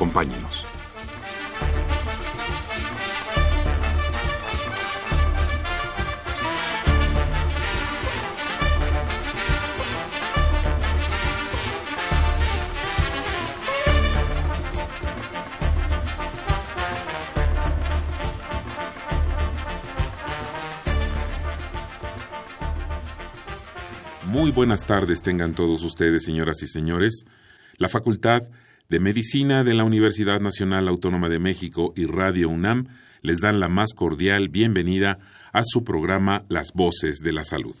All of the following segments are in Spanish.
Acompáñenos. Muy buenas tardes tengan todos ustedes, señoras y señores. La Facultad de Medicina de la Universidad Nacional Autónoma de México y Radio UNAM les dan la más cordial bienvenida a su programa Las Voces de la Salud.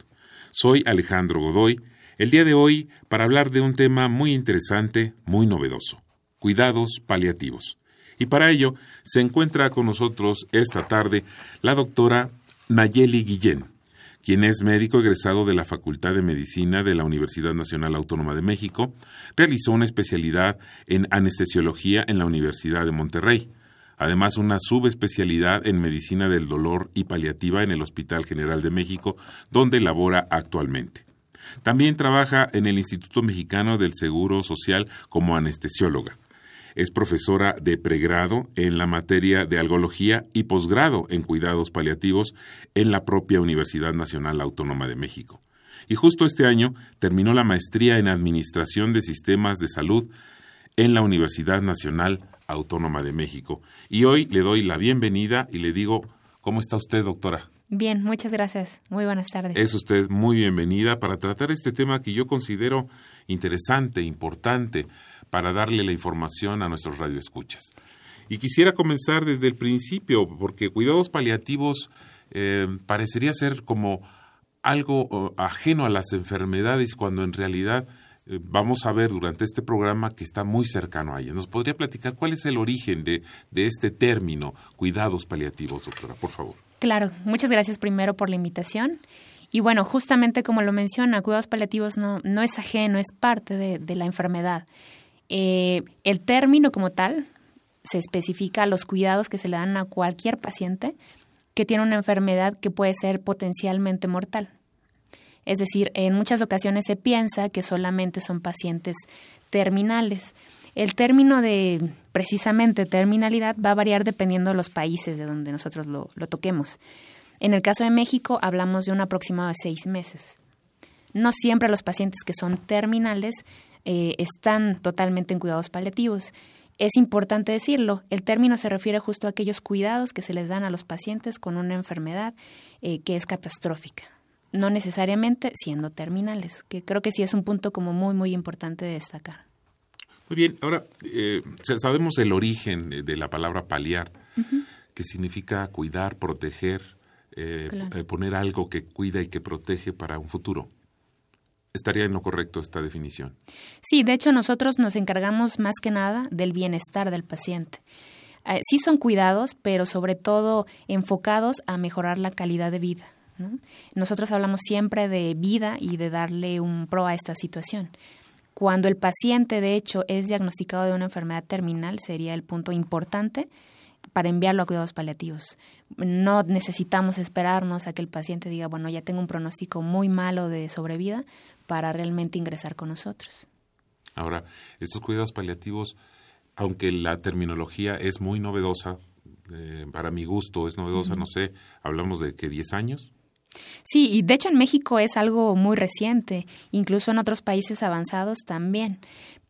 Soy Alejandro Godoy, el día de hoy para hablar de un tema muy interesante, muy novedoso, cuidados paliativos. Y para ello se encuentra con nosotros esta tarde la doctora Nayeli Guillén, quien es médico egresado de la Facultad de Medicina de la Universidad Nacional Autónoma de México, realizó una especialidad en anestesiología en la Universidad de Monterrey, además una subespecialidad en medicina del dolor y paliativa en el Hospital General de México, donde labora actualmente. También trabaja en el Instituto Mexicano del Seguro Social como anestesióloga. Es profesora de pregrado en la materia de algología y posgrado en cuidados paliativos en la propia Universidad Nacional Autónoma de México. Y justo este año terminó la maestría en Administración de Sistemas de Salud en la Universidad Nacional Autónoma de México. Y hoy le doy la bienvenida y le digo, ¿cómo está usted, doctora? Bien, muchas gracias. Muy buenas tardes. Es usted muy bienvenida para tratar este tema que yo considero interesante, importante, para darle la información a nuestros radioescuchas. Y quisiera comenzar desde el principio, porque cuidados paliativos eh, parecería ser como algo ajeno a las enfermedades, cuando en realidad eh, vamos a ver durante este programa que está muy cercano a ellas. ¿Nos podría platicar cuál es el origen de, de este término, cuidados paliativos, doctora, por favor? Claro, muchas gracias primero por la invitación. Y bueno, justamente como lo menciona, cuidados paliativos no, no es ajeno, es parte de la enfermedad. Eh, el término como tal se especifica los cuidados que se le dan a cualquier paciente que tiene una enfermedad que puede ser potencialmente mortal. Es decir, en muchas ocasiones se piensa que solamente son pacientes terminales. El término de precisamente terminalidad va a variar dependiendo de los países de donde nosotros lo, lo toquemos. En el caso de México hablamos de un aproximado de seis meses. No siempre los pacientes que son terminales eh, están totalmente en cuidados paliativos. Es importante decirlo, el término se refiere justo a aquellos cuidados que se les dan a los pacientes con una enfermedad eh, que es catastrófica, no necesariamente siendo terminales, que creo que sí es un punto como muy, muy importante de destacar. Muy bien, ahora eh, sabemos el origen de la palabra paliar, que significa cuidar, proteger, poner algo que cuida y que protege para un futuro estaría en lo correcto esta definición. Sí, de hecho nosotros nos encargamos más que nada del bienestar del paciente. Eh, sí son cuidados, pero sobre todo enfocados a mejorar la calidad de vida. Nosotros hablamos siempre de vida y de darle un pro a esta situación. Cuando el paciente, de hecho, es diagnosticado de una enfermedad terminal, sería el punto importante para enviarlo a cuidados paliativos. No necesitamos esperarnos a que el paciente diga, bueno, ya tengo un pronóstico muy malo de sobrevida para realmente ingresar con nosotros. Ahora, estos cuidados paliativos, aunque la terminología es muy novedosa, eh, para mi gusto es novedosa, no sé, hablamos de que 10 años. Sí, y de hecho en México es algo muy reciente, incluso en otros países avanzados también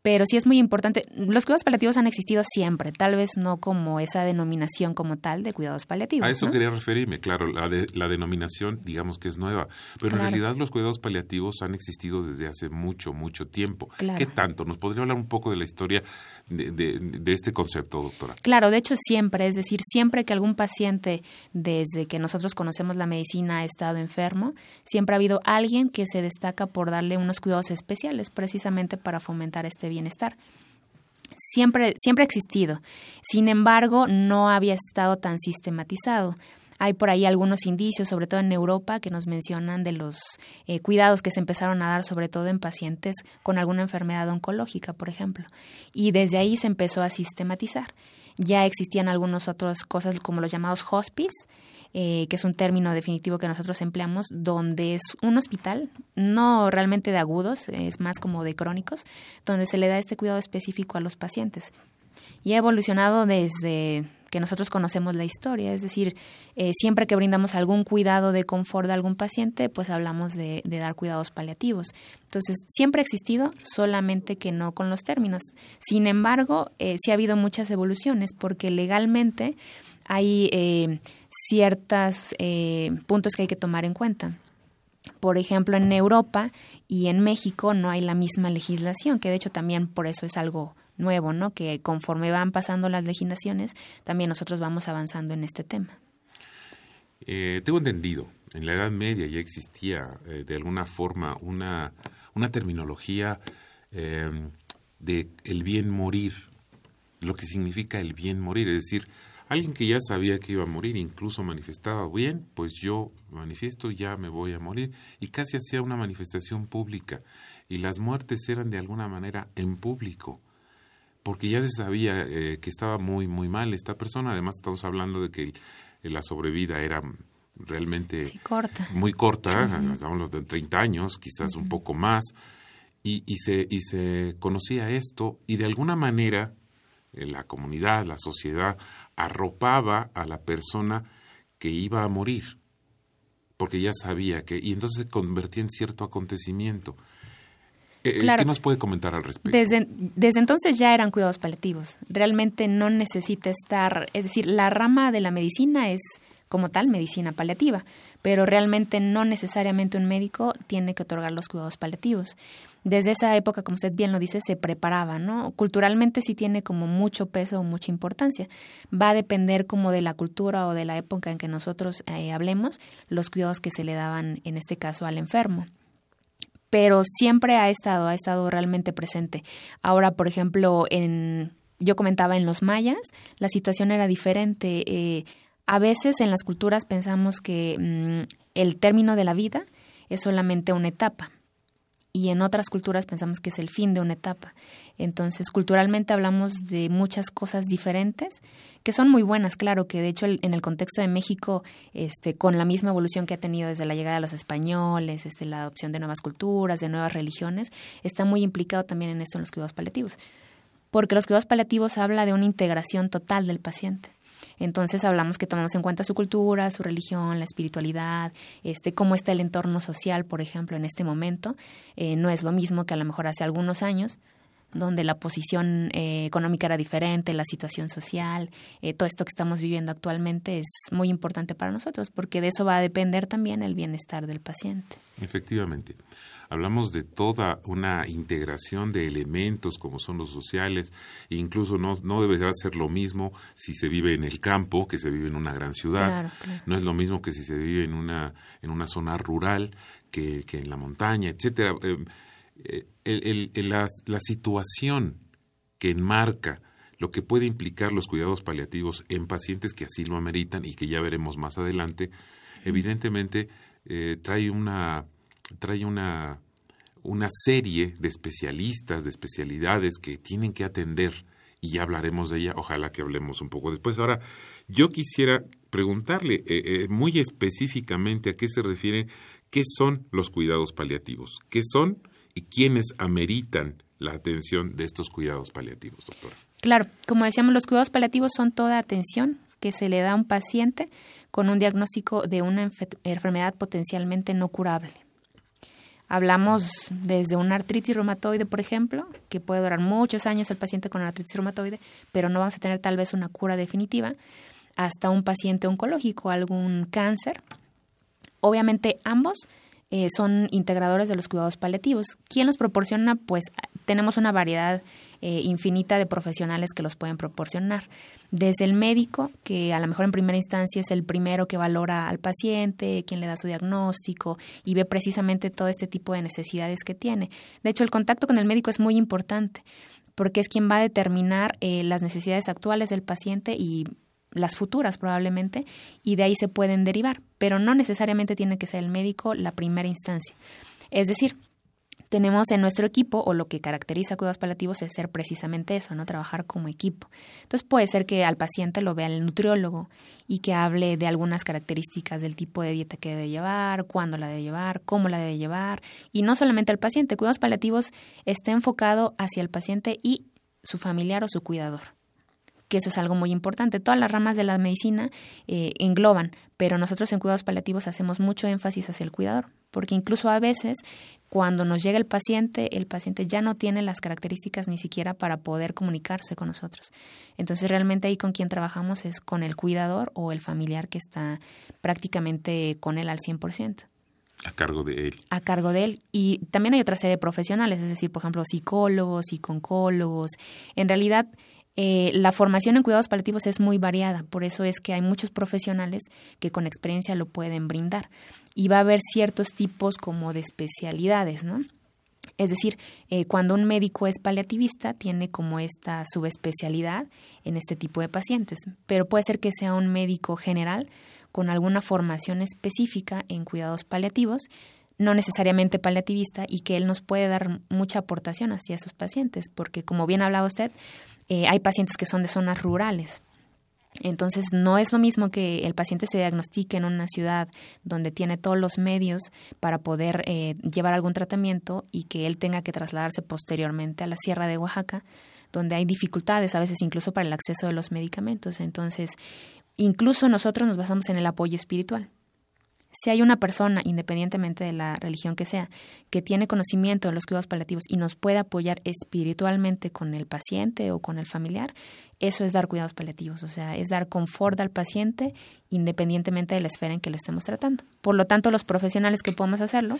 pero sí es muy importante. Los cuidados paliativos han existido siempre, tal vez no como esa denominación como tal de cuidados paliativos. A eso quería referirme, claro, la, de, la denominación digamos que es nueva, pero en realidad los cuidados paliativos han existido desde hace mucho, mucho tiempo. ¿Qué tanto? ¿Nos podría hablar un poco de la historia de, de, este concepto, doctora? Claro, de hecho siempre, es decir, siempre que algún paciente, desde que nosotros conocemos la medicina, ha estado enfermo, siempre ha habido alguien que se destaca por darle unos cuidados especiales precisamente para fomentar este bienestar. siempre, siempre ha existido. Sin embargo, no había estado tan sistematizado. Hay por ahí algunos indicios, sobre todo en Europa, que nos mencionan de los eh, cuidados que se empezaron a dar, sobre todo en pacientes con alguna enfermedad oncológica, por ejemplo. Y desde ahí se empezó a sistematizar. Ya existían algunas otras cosas como los llamados hospice, eh, que es un término definitivo que nosotros empleamos, donde es un hospital, no realmente de agudos, es más como de crónicos, donde se le da este cuidado específico a los pacientes. Y ha evolucionado desde que nosotros conocemos la historia, es decir, eh, siempre que brindamos algún cuidado de confort a algún paciente, pues hablamos de, dar cuidados paliativos. Entonces, siempre ha existido, solamente que no con los términos. Sin embargo, eh, sí ha habido muchas evoluciones, porque legalmente hay eh, ciertos eh, puntos que hay que tomar en cuenta. Por ejemplo, en Europa y en México no hay la misma legislación, que de hecho también por eso es algo nuevo, ¿no? Que conforme van pasando las legislaciones, también nosotros vamos avanzando en este tema. Eh, tengo entendido, en la Edad Media ya existía eh, de alguna forma una, una terminología eh, de el bien morir, lo que significa el bien morir, es decir, alguien que ya sabía que iba a morir, incluso manifestaba, bien, pues yo manifiesto, ya me voy a morir, y casi hacía una manifestación pública, y las muertes eran de alguna manera en público porque ya se sabía eh, que estaba muy, muy mal esta persona. Además, estamos hablando de que la sobrevida era realmente muy corta, hablamos de 30 años, quizás un poco más, y, y, se, y se conocía esto, y de alguna manera eh, la comunidad, la sociedad, arropaba a la persona que iba a morir, porque ya sabía que, y entonces se convertía en cierto acontecimiento. Eh, ¿Qué nos puede comentar al respecto? Desde, desde entonces ya eran cuidados paliativos. Realmente no necesita estar, es decir, la rama de la medicina es como tal medicina paliativa, pero realmente no necesariamente un médico tiene que otorgar los cuidados paliativos. Desde esa época, como usted bien lo dice, se preparaba, ¿no? Culturalmente sí tiene como mucho peso o mucha importancia. Va a depender como de la cultura o de la época en que nosotros eh, hablemos los cuidados que se le daban, en este caso, al enfermo pero siempre ha estado, ha estado realmente presente. Ahora, por ejemplo, en, yo comentaba en los mayas, la situación era diferente. Eh, a veces en las culturas pensamos que mm, el término de la vida es solamente una etapa y en otras culturas pensamos que es el fin de una etapa. Entonces, culturalmente hablamos de muchas cosas diferentes que son muy buenas, claro, que de hecho en el contexto de México, este, con la misma evolución que ha tenido desde la llegada de los españoles, este, la adopción de nuevas culturas, de nuevas religiones, está muy implicado también en esto en los cuidados paliativos. Porque los cuidados paliativos habla de una integración total del paciente. Entonces hablamos que tomamos en cuenta su cultura, su religión, la espiritualidad, este, cómo está el entorno social, por ejemplo, en este momento. Eh, no es lo mismo que a lo mejor hace algunos años, donde la posición eh, económica era diferente, la situación social, eh, todo esto que estamos viviendo actualmente es muy importante para nosotros, porque de eso va a depender también el bienestar del paciente. Efectivamente. Hablamos de toda una integración de elementos como son los sociales, e incluso no, no deberá ser lo mismo si se vive en el campo que se vive en una gran ciudad. No es lo mismo que si se vive en una, en una zona rural que, que en la montaña, etcétera. Eh, eh, el, el, la, la situación que enmarca lo que puede implicar los cuidados paliativos en pacientes que así lo ameritan y que ya veremos más adelante, evidentemente eh, trae una trae una, una serie de especialistas, de especialidades que tienen que atender y ya hablaremos de ella, ojalá que hablemos un poco después. Ahora, yo quisiera preguntarle eh, eh, muy específicamente a qué se refiere, qué son los cuidados paliativos, qué son y quiénes ameritan la atención de estos cuidados paliativos, doctora. Claro, como decíamos, los cuidados paliativos son toda atención que se le da a un paciente con un diagnóstico de una enfermedad potencialmente no curable. Hablamos desde una artritis reumatoide, por ejemplo, que puede durar muchos años el paciente con artritis reumatoide, pero no vamos a tener tal vez una cura definitiva, hasta un paciente oncológico, algún cáncer. Obviamente ambos eh, son integradores de los cuidados paliativos. ¿Quién los proporciona? Pues tenemos una variedad eh, infinita de profesionales que los pueden proporcionar. Desde el médico, que a lo mejor en primera instancia es el primero que valora al paciente, quien le da su diagnóstico y ve precisamente todo este tipo de necesidades que tiene. De hecho, el contacto con el médico es muy importante porque es quien va a determinar eh, las necesidades actuales del paciente y las futuras probablemente, y de ahí se pueden derivar, pero no necesariamente tiene que ser el médico la primera instancia. Es decir, tenemos en nuestro equipo, o lo que caracteriza cuidados paliativos es ser precisamente eso, ¿no? Trabajar como equipo. Entonces puede ser que al paciente lo vea el nutriólogo y que hable de algunas características del tipo de dieta que debe llevar, cuándo la debe llevar, cómo la debe llevar, y no solamente al paciente. Cuidados paliativos está enfocado hacia el paciente y su familiar o su cuidador que eso es algo muy importante. Todas las ramas de la medicina eh, engloban, pero nosotros en cuidados paliativos hacemos mucho énfasis hacia el cuidador, porque incluso a veces cuando nos llega el paciente, el paciente ya no tiene las características ni siquiera para poder comunicarse con nosotros. Entonces realmente ahí con quien trabajamos es con el cuidador o el familiar que está prácticamente con él al 100%. A cargo de él. A cargo de él. Y también hay otra serie de profesionales, es decir, por ejemplo, psicólogos, psiconcólogos. En realidad, eh, la formación en cuidados paliativos es muy variada, por eso es que hay muchos profesionales que con experiencia lo pueden brindar. Y va a haber ciertos tipos como de especialidades, ¿no? Es decir, eh, cuando un médico es paliativista, tiene como esta subespecialidad en este tipo de pacientes, pero puede ser que sea un médico general con alguna formación específica en cuidados paliativos, no necesariamente paliativista, y que él nos puede dar mucha aportación hacia esos pacientes, porque como bien hablaba usted, eh, hay pacientes que son de zonas rurales. Entonces, no es lo mismo que el paciente se diagnostique en una ciudad donde tiene todos los medios para poder eh, llevar algún tratamiento y que él tenga que trasladarse posteriormente a la Sierra de Oaxaca, donde hay dificultades a veces incluso para el acceso de los medicamentos. Entonces, incluso nosotros nos basamos en el apoyo espiritual si hay una persona, independientemente de la religión que sea, que tiene conocimiento de los cuidados paliativos y nos puede apoyar espiritualmente con el paciente o con el familiar, eso es dar cuidados paliativos, o sea, es dar confort al paciente independientemente de la esfera en que lo estemos tratando. Por lo tanto, los profesionales que podemos hacerlo,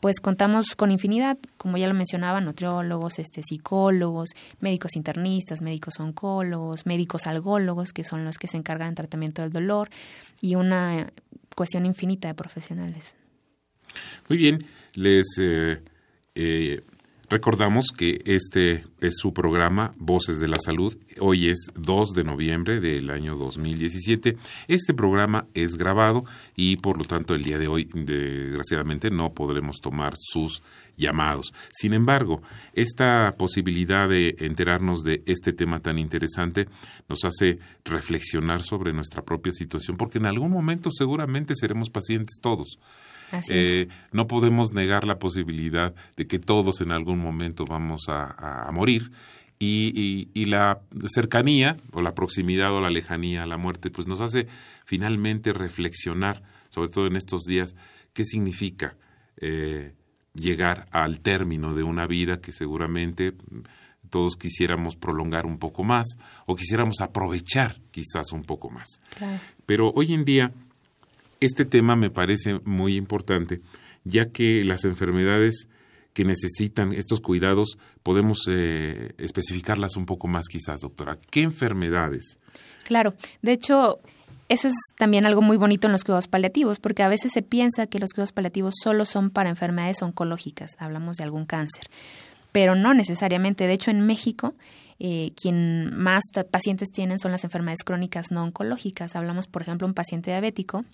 pues contamos con infinidad, como ya lo mencionaba, nutriólogos, este, psicólogos, médicos internistas, médicos oncólogos, médicos algólogos, que son los que se encargan del tratamiento del dolor, y una cuestión infinita de profesionales. Muy bien, les eh, eh, recordamos que este es su programa Voces de la Salud. Hoy es 2 de noviembre del año 2017. Este programa es grabado y por lo tanto el día de hoy, desgraciadamente, no podremos tomar sus llamados. Sin embargo, esta posibilidad de enterarnos de este tema tan interesante nos hace reflexionar sobre nuestra propia situación, porque en algún momento seguramente seremos pacientes todos. Eh, no podemos negar la posibilidad de que todos en algún momento vamos a, morir y, y, la cercanía o la proximidad o la lejanía a la muerte pues nos hace finalmente reflexionar, sobre todo en estos días, qué significa eh, llegar al término de una vida que seguramente todos quisiéramos prolongar un poco más o quisiéramos aprovechar quizás un poco más. Pero hoy en día este tema me parece muy importante, ya que las enfermedades que necesitan estos cuidados podemos eh, especificarlas un poco más quizás, doctora. ¿Qué enfermedades? Claro, de hecho, eso es también algo muy bonito en los cuidados paliativos, porque a veces se piensa que los cuidados paliativos solo son para enfermedades oncológicas, hablamos de algún cáncer, pero no necesariamente. De hecho, en México, eh, quien más pacientes tienen son las enfermedades crónicas no oncológicas. Hablamos, por ejemplo, un paciente diabético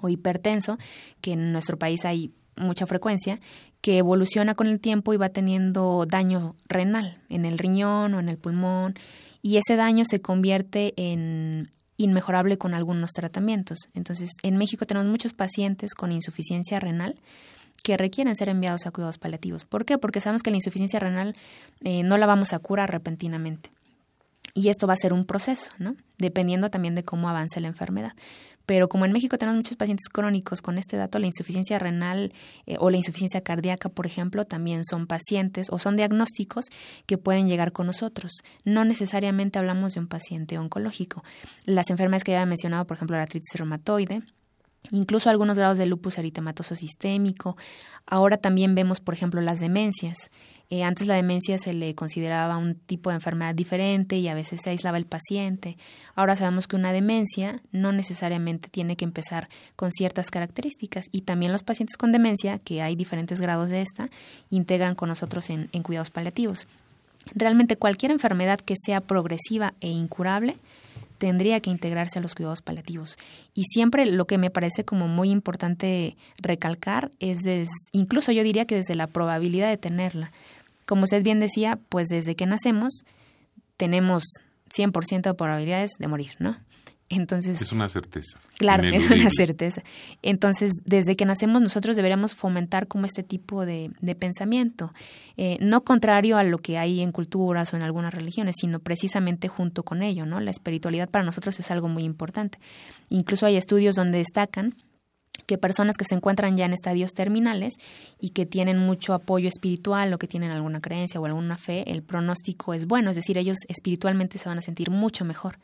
o hipertenso, que en nuestro país hay mucha frecuencia, que evoluciona con el tiempo y va teniendo daño renal en el riñón o en el pulmón, y ese daño se convierte en inmejorable con algunos tratamientos. Entonces, en México tenemos muchos pacientes con insuficiencia renal que requieren ser enviados a cuidados paliativos. ¿Por qué? Porque sabemos que la insuficiencia renal eh, no la vamos a curar repentinamente. Y esto va a ser un proceso, ¿no? Dependiendo también de cómo avance la enfermedad. Pero como en México tenemos muchos pacientes crónicos con este dato, la insuficiencia renal eh, o la insuficiencia cardíaca, por ejemplo, también son pacientes o son diagnósticos que pueden llegar con nosotros. No necesariamente hablamos de un paciente oncológico. Las enfermedades que ya he mencionado, por ejemplo, la artritis reumatoide, incluso algunos grados de lupus eritematoso sistémico. Ahora también vemos, por ejemplo, las demencias. Eh, antes la demencia se le consideraba un tipo de enfermedad diferente y a veces se aislaba el paciente. Ahora sabemos que una demencia no necesariamente tiene que empezar con ciertas características y también los pacientes con demencia, que hay diferentes grados de esta, integran con nosotros en, en cuidados paliativos. realmente cualquier enfermedad que sea progresiva e incurable tendría que integrarse a los cuidados paliativos. Y siempre lo que me parece como muy importante recalcar es, incluso yo diría que desde la probabilidad de tenerla. Como usted bien decía, pues desde que nacemos tenemos 100% de probabilidades de morir, ¿no? Entonces, es una certeza. Claro, es una certeza. Entonces, desde que nacemos nosotros deberíamos fomentar como este tipo de, pensamiento, eh, no contrario a lo que hay en culturas o en algunas religiones, sino precisamente junto con ello, ¿no? La espiritualidad para nosotros es algo muy importante. Incluso hay estudios donde destacan que personas que se encuentran ya en estadios terminales y que tienen mucho apoyo espiritual o que tienen alguna creencia o alguna fe, el pronóstico es bueno, es decir, ellos espiritualmente se van a sentir mucho mejor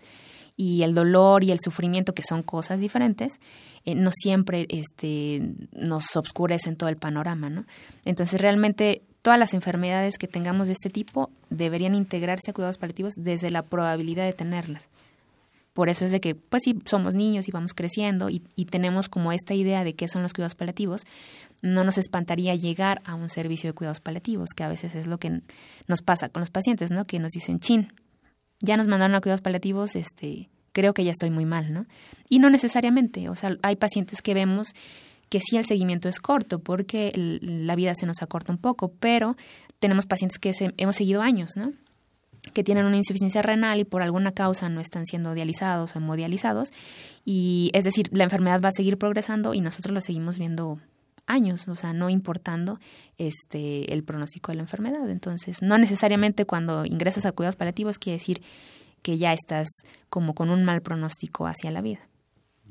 y el dolor y el sufrimiento, que son cosas diferentes, eh, no siempre este, nos obscurecen todo el panorama, ¿no? Entonces, realmente todas las enfermedades que tengamos de este tipo deberían integrarse a cuidados paliativos desde la probabilidad de tenerlas. Por eso es de que, pues si somos niños y vamos creciendo y, y tenemos como esta idea de qué son los cuidados paliativos, no nos espantaría llegar a un servicio de cuidados paliativos, que a veces es lo que nos pasa con los pacientes, ¿no? Que nos dicen, chin, ya nos mandaron a cuidados paliativos, este, creo que ya estoy muy mal, ¿no? Y no necesariamente, o sea, hay pacientes que vemos que sí el seguimiento es corto porque la vida se nos acorta un poco, pero tenemos pacientes que hemos seguido años, ¿no? Que tienen una insuficiencia renal y por alguna causa no están siendo dializados o hemodializados y es decir, la enfermedad va a seguir progresando y nosotros la seguimos viendo años, o sea, no importando este el pronóstico de la enfermedad. Entonces, no necesariamente cuando ingresas a cuidados paliativos quiere decir que ya estás como con un mal pronóstico hacia la vida.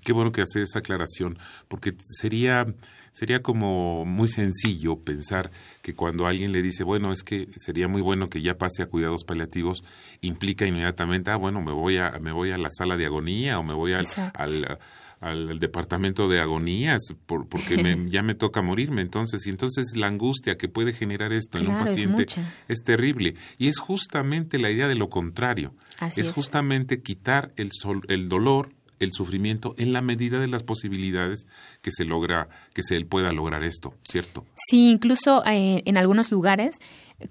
Qué bueno que hace esa aclaración, porque sería, sería como muy sencillo pensar que cuando alguien le dice, bueno, es que sería muy bueno que ya pase a cuidados paliativos, implica inmediatamente, ah, bueno, me voy a, me voy a la sala de agonía o me voy al, al al, departamento de agonías porque ya me toca morirme entonces y entonces la angustia que puede generar esto en un paciente es, terrible. Y es justamente la idea de lo contrario. Es, justamente quitar el, sol, el dolor el sufrimiento en la medida de las posibilidades que se logra que se pueda lograr esto cierto sí incluso eh, en algunos lugares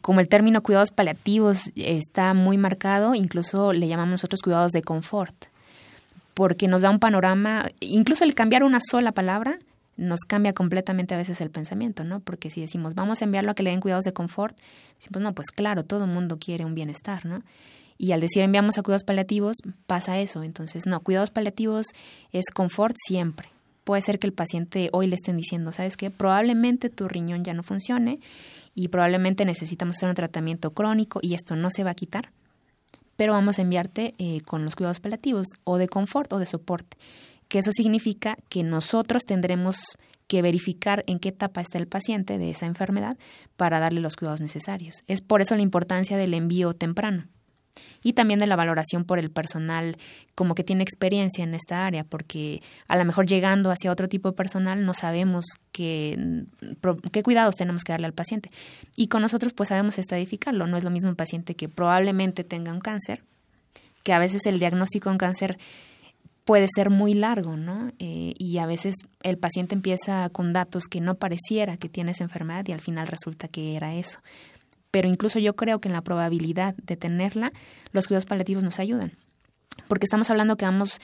como el término cuidados paliativos está muy marcado incluso le llamamos nosotros cuidados de confort porque nos da un panorama, incluso el cambiar una sola palabra nos cambia completamente a veces el pensamiento, ¿no? Porque si decimos, vamos a enviarlo a que le den cuidados de confort, decimos, no, pues claro, todo el mundo quiere un bienestar, ¿no? Y al decir enviamos a cuidados paliativos, pasa eso. Entonces, no, cuidados paliativos es confort siempre. Puede ser que el paciente hoy le estén diciendo, ¿sabes qué? Probablemente tu riñón ya no funcione y probablemente necesitamos hacer un tratamiento crónico y esto no se va a quitar pero vamos a enviarte eh, con los cuidados paliativos o de confort o de soporte, que eso significa que nosotros tendremos que verificar en qué etapa está el paciente de esa enfermedad para darle los cuidados necesarios. Es por eso la importancia del envío temprano y también de la valoración por el personal como que tiene experiencia en esta área, porque a lo mejor llegando hacia otro tipo de personal no sabemos qué, cuidados tenemos que darle al paciente. Y con nosotros pues sabemos estadificarlo, no es lo mismo un paciente que probablemente tenga un cáncer, que a veces el diagnóstico de un cáncer puede ser muy largo, ¿no? Eh, y a veces el paciente empieza con datos que no pareciera que tiene esa enfermedad y al final resulta que era eso pero incluso yo creo que en la probabilidad de tenerla, los cuidados paliativos nos ayudan. Porque estamos hablando que vamos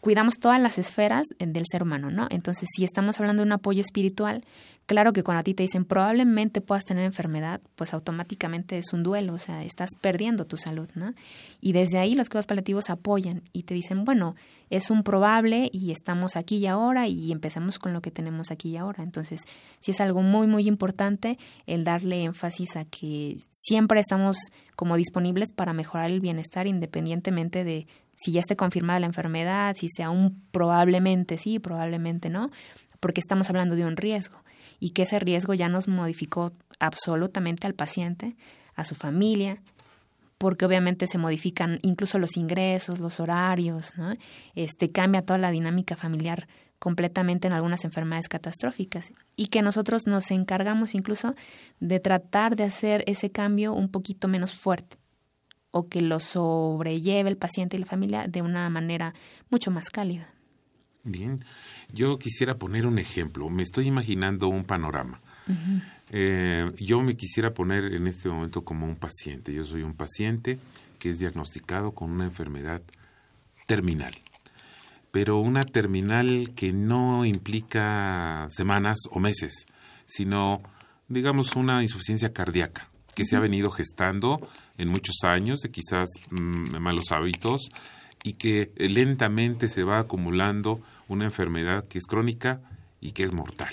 cuidamos todas las esferas del ser humano, ¿no? Entonces, si estamos hablando de un apoyo espiritual, claro que cuando a ti te dicen probablemente puedas tener enfermedad, pues automáticamente es un duelo, o sea, estás perdiendo tu salud, ¿no? Y desde ahí los cuidados paliativos apoyan y te dicen, bueno, es un probable y estamos aquí y ahora y empezamos con lo que tenemos aquí y ahora. Entonces, sí es algo muy, muy importante el darle énfasis a que siempre estamos como disponibles para mejorar el bienestar independientemente de si ya esté confirmada la enfermedad, si sea un probablemente sí, probablemente no, porque estamos hablando de un riesgo y que ese riesgo ya nos modificó absolutamente al paciente, a su familia, porque obviamente se modifican incluso los ingresos, los horarios, ¿no? Este cambia toda la dinámica familiar completamente en algunas enfermedades catastróficas y que nosotros nos encargamos incluso de tratar de hacer ese cambio un poquito menos fuerte o que lo sobrelleve el paciente y la familia de una manera mucho más cálida. Bien, yo quisiera poner un ejemplo. Me estoy imaginando un panorama. Eh, yo me quisiera poner en este momento como un paciente. Yo soy un paciente que es diagnosticado con una enfermedad terminal, pero una terminal que no implica semanas o meses, sino, digamos, una insuficiencia cardíaca que se ha venido gestando en muchos años de quizás mm, malos hábitos y que lentamente se va acumulando una enfermedad que es crónica y que es mortal.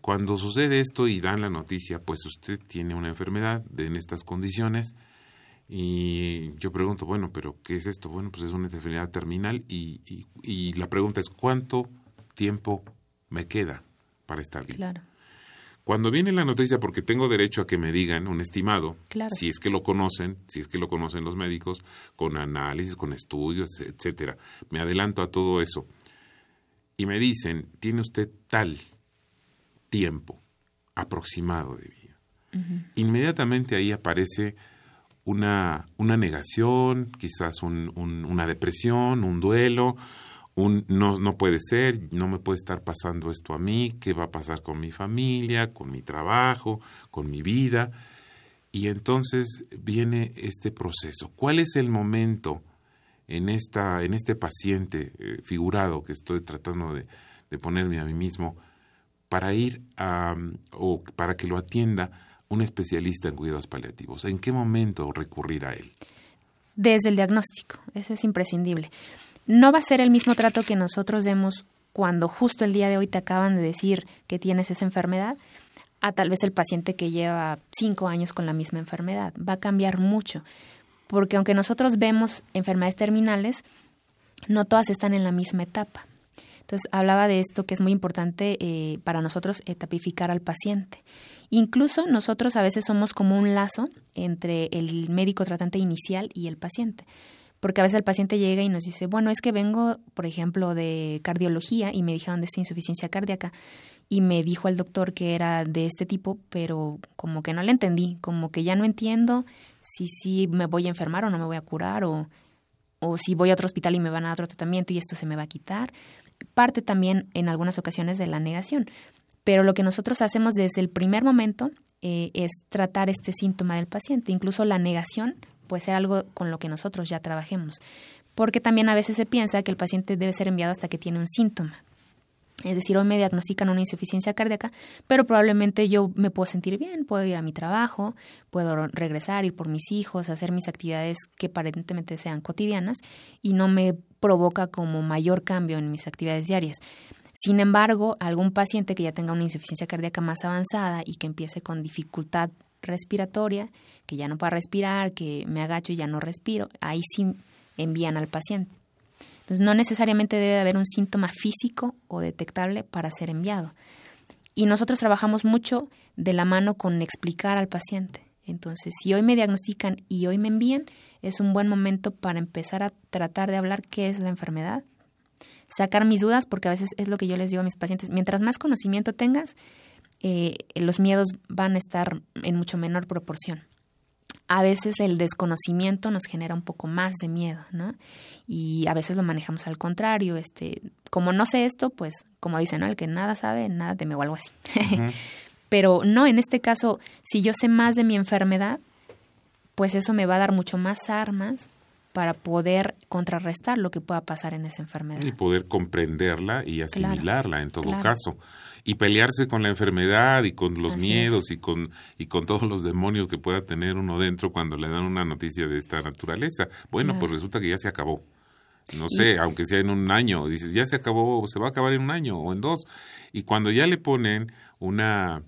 Cuando sucede esto y dan la noticia, pues usted tiene una enfermedad de, en estas condiciones y yo pregunto, bueno, pero ¿qué es esto? Bueno, pues es una enfermedad terminal y, y, la pregunta es, ¿cuánto tiempo me queda para estar bien? Claro. Cuando viene la noticia, porque tengo derecho a que me digan un estimado, si es que lo conocen, si es que lo conocen los médicos, con análisis, con estudios, etcétera. Me adelanto a todo eso. Y me dicen, tiene usted tal tiempo aproximado de vida. Inmediatamente ahí aparece una, una negación, quizás un, una depresión, un duelo, un no, no puede ser, no me puede estar pasando esto a mí, qué va a pasar con mi familia, con mi trabajo, con mi vida. Y entonces viene este proceso. ¿Cuál es el momento en, esta, en este paciente eh, figurado que estoy tratando de, de ponerme a mí mismo? para ir a, o para que lo atienda un especialista en cuidados paliativos? ¿En qué momento recurrir a él? Desde el diagnóstico, eso es imprescindible. No va a ser el mismo trato que nosotros demos cuando justo el día de hoy te acaban de decir que tienes esa enfermedad, a tal vez el paciente que lleva cinco años con la misma enfermedad. Va a cambiar mucho, porque aunque nosotros vemos enfermedades terminales, no todas están en la misma etapa. Entonces, hablaba de esto que es muy importante eh, para nosotros etapificar al paciente. Incluso nosotros a veces somos como un lazo entre el médico tratante inicial y el paciente. Porque a veces el paciente llega y nos dice, bueno, es que vengo, por ejemplo, de cardiología y me dijeron de esta insuficiencia cardíaca y me dijo el doctor que era de este tipo, pero como que no le entendí, como que ya no entiendo si sí me voy a enfermar o no me voy a curar o, o si voy a otro hospital y me van a dar otro tratamiento y esto se me va a quitar parte también en algunas ocasiones de la negación. Pero lo que nosotros hacemos desde el primer momento eh, es tratar este síntoma del paciente. Incluso la negación puede ser algo con lo que nosotros ya trabajemos. Porque también a veces se piensa que el paciente debe ser enviado hasta que tiene un síntoma. Es decir, hoy me diagnostican una insuficiencia cardíaca, pero probablemente yo me puedo sentir bien, puedo ir a mi trabajo, puedo regresar, ir por mis hijos, hacer mis actividades que aparentemente sean cotidianas y no me provoca como mayor cambio en mis actividades diarias. Sin embargo, algún paciente que ya tenga una insuficiencia cardíaca más avanzada y que empiece con dificultad respiratoria, que ya no pueda respirar, que me agacho y ya no respiro, ahí sí envían al paciente. Entonces, no necesariamente debe haber un síntoma físico o detectable para ser enviado. Y nosotros trabajamos mucho de la mano con explicar al paciente. Entonces, si hoy me diagnostican y hoy me envían, es un buen momento para empezar a tratar de hablar qué es la enfermedad, sacar mis dudas, porque a veces es lo que yo les digo a mis pacientes, mientras más conocimiento tengas, eh, los miedos van a estar en mucho menor proporción a veces el desconocimiento nos genera un poco más de miedo, ¿no? Y a veces lo manejamos al contrario, este, como no sé esto, pues como dicen, ¿no? El que nada sabe, nada teme o algo así. Pero no, en este caso, si yo sé más de mi enfermedad, pues eso me va a dar mucho más armas para poder contrarrestar lo que pueda pasar en esa enfermedad. Y poder comprenderla y asimilarla en todo caso y pelearse con la enfermedad y con los miedos y con y con todos los demonios que pueda tener uno dentro cuando le dan una noticia de esta naturaleza. Bueno, pues resulta que ya se acabó. No sé, aunque sea en un año, dices, ya se acabó, se va a acabar en un año o en dos. Y cuando ya le ponen una,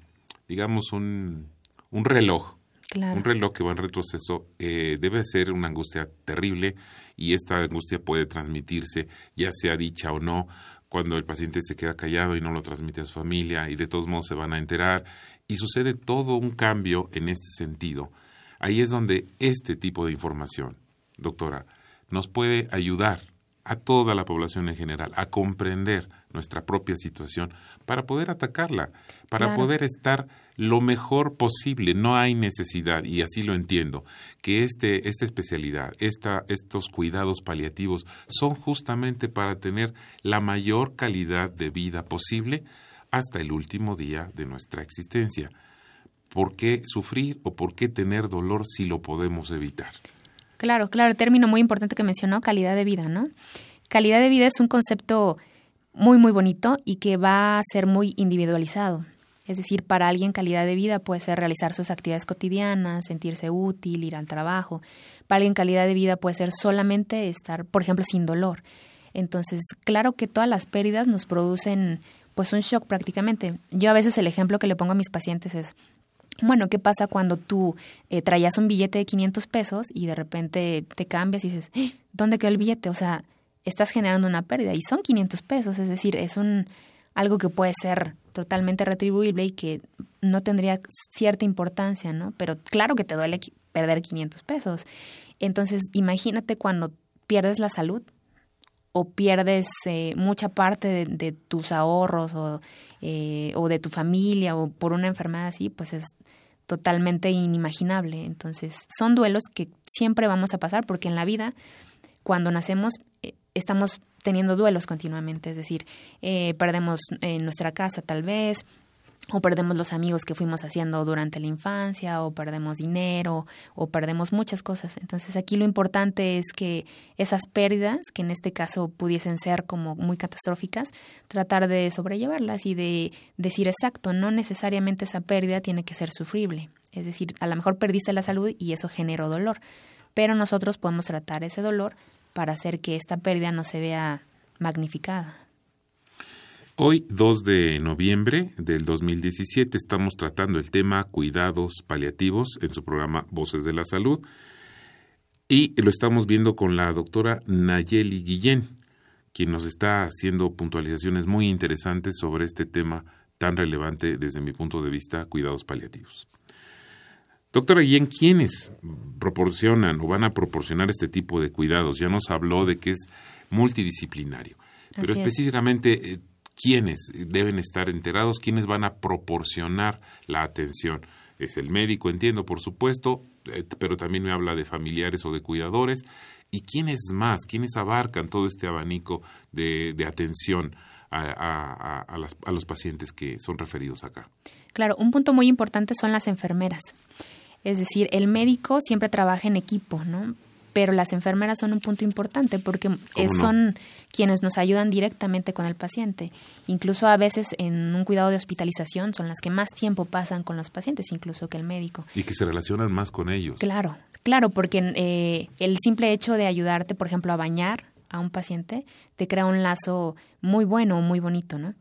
digamos, un, un reloj, un reloj que va en retroceso, eh, debe ser una angustia terrible y esta angustia puede transmitirse, ya sea dicha o no, cuando el paciente se queda callado y no lo transmite a su familia y de todos modos se van a enterar y sucede todo un cambio en este sentido. Ahí es donde este tipo de información, doctora, nos puede ayudar a toda la población en general a comprender nuestra propia situación para poder atacarla, para poder estar lo mejor posible. No hay necesidad, y así lo entiendo, que este, esta especialidad, esta, estos cuidados paliativos son justamente para tener la mayor calidad de vida posible hasta el último día de nuestra existencia. ¿Por qué sufrir o por qué tener dolor si lo podemos evitar? Claro, claro, término muy importante que mencionó, calidad de vida, ¿no? Calidad de vida es un concepto muy, muy bonito y que va a ser muy individualizado. Es decir, para alguien calidad de vida puede ser realizar sus actividades cotidianas, sentirse útil, ir al trabajo. Para alguien calidad de vida puede ser solamente estar, por ejemplo, sin dolor. Entonces, claro que todas las pérdidas nos producen pues un shock prácticamente. Yo a veces el ejemplo que le pongo a mis pacientes es, bueno, ¿qué pasa cuando tú eh, traías un billete de 500 pesos y de repente te cambias y dices, ¡Eh! ¿dónde quedó el billete? O sea, estás generando una pérdida y son 500 pesos, es decir, es un algo que puede ser totalmente retribuible y que no tendría cierta importancia, ¿no? Pero claro que te duele perder 500 pesos. Entonces, imagínate cuando pierdes la salud o pierdes eh, mucha parte de, tus ahorros o, eh, o de tu familia o por una enfermedad así, pues es totalmente inimaginable. Entonces, son duelos que siempre vamos a pasar porque en la vida, cuando nacemos, eh, estamos teniendo duelos continuamente, es decir, eh, perdemos en nuestra casa tal vez, o perdemos los amigos que fuimos haciendo durante la infancia, o perdemos dinero, o perdemos muchas cosas. Entonces aquí lo importante es que esas pérdidas, que en este caso pudiesen ser como muy catastróficas, tratar de sobrellevarlas y de decir exacto, no necesariamente esa pérdida tiene que ser sufrible. Es decir, a lo mejor perdiste la salud y eso generó dolor, pero nosotros podemos tratar ese dolor para hacer que esta pérdida no se vea magnificada. Hoy, 2 de noviembre del 2017, estamos tratando el tema cuidados paliativos en su programa Voces de la Salud y lo estamos viendo con la doctora Nayeli Guillén, quien nos está haciendo puntualizaciones muy interesantes sobre este tema tan relevante desde mi punto de vista, cuidados paliativos. Doctora Guillén, ¿quiénes proporcionan o van a proporcionar este tipo de cuidados? Ya nos habló de que es multidisciplinario, pero específicamente, eh, ¿quiénes deben estar enterados? ¿Quiénes van a proporcionar la atención? Es el médico, entiendo, por supuesto, eh, pero también me habla de familiares o de cuidadores. ¿Y quiénes más? ¿Quiénes abarcan todo este abanico de, atención a, a los pacientes que son referidos acá? Claro, un punto muy importante son las enfermeras. Es decir, el médico siempre trabaja en equipo, ¿no? Pero las enfermeras son un punto importante porque son quienes nos ayudan directamente con el paciente. Incluso a veces en un cuidado de hospitalización son las que más tiempo pasan con los pacientes, incluso que el médico. Y que se relacionan más con ellos. Claro, claro, porque eh, el simple hecho de ayudarte, por ejemplo, a bañar a un paciente, te crea un lazo muy bueno, muy bonito, ¿no?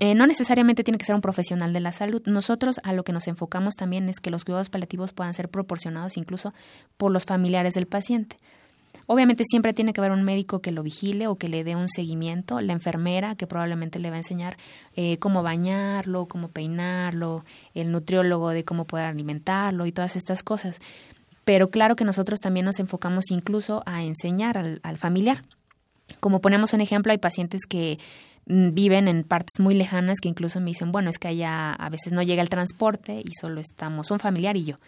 Eh, no necesariamente tiene que ser un profesional de la salud. Nosotros a lo que nos enfocamos también es que los cuidados paliativos puedan ser proporcionados incluso por los familiares del paciente. Obviamente siempre tiene que haber un médico que lo vigile o que le dé un seguimiento, la enfermera que probablemente le va a enseñar eh, cómo bañarlo, cómo peinarlo, el nutriólogo de cómo poder alimentarlo y todas estas cosas. Pero claro que nosotros también nos enfocamos incluso a enseñar al familiar. Como ponemos un ejemplo, hay pacientes que viven en partes muy lejanas que incluso me dicen, bueno, es que allá a veces no llega el transporte y solo estamos un familiar y yo.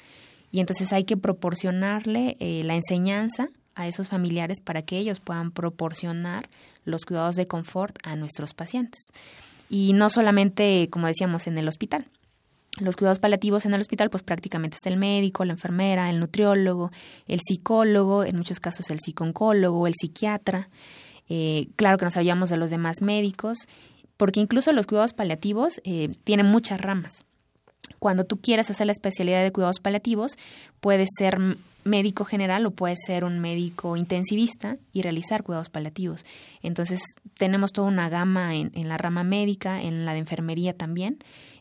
Y entonces hay que proporcionarle eh, la enseñanza a esos familiares para que ellos puedan proporcionar los cuidados de confort a nuestros pacientes. Y no solamente, como decíamos, en el hospital. Los cuidados paliativos en el hospital, pues prácticamente está el médico, la enfermera, el nutriólogo, el psicólogo, en muchos casos el psiconcólogo, el psiquiatra. Eh, claro que nos hablamos de los demás médicos, porque incluso los cuidados paliativos eh, tienen muchas ramas. Cuando tú quieres hacer la especialidad de cuidados paliativos, puedes ser médico general o puedes ser un médico intensivista y realizar cuidados paliativos. Entonces, tenemos toda una gama en, en la rama médica, en la de enfermería también,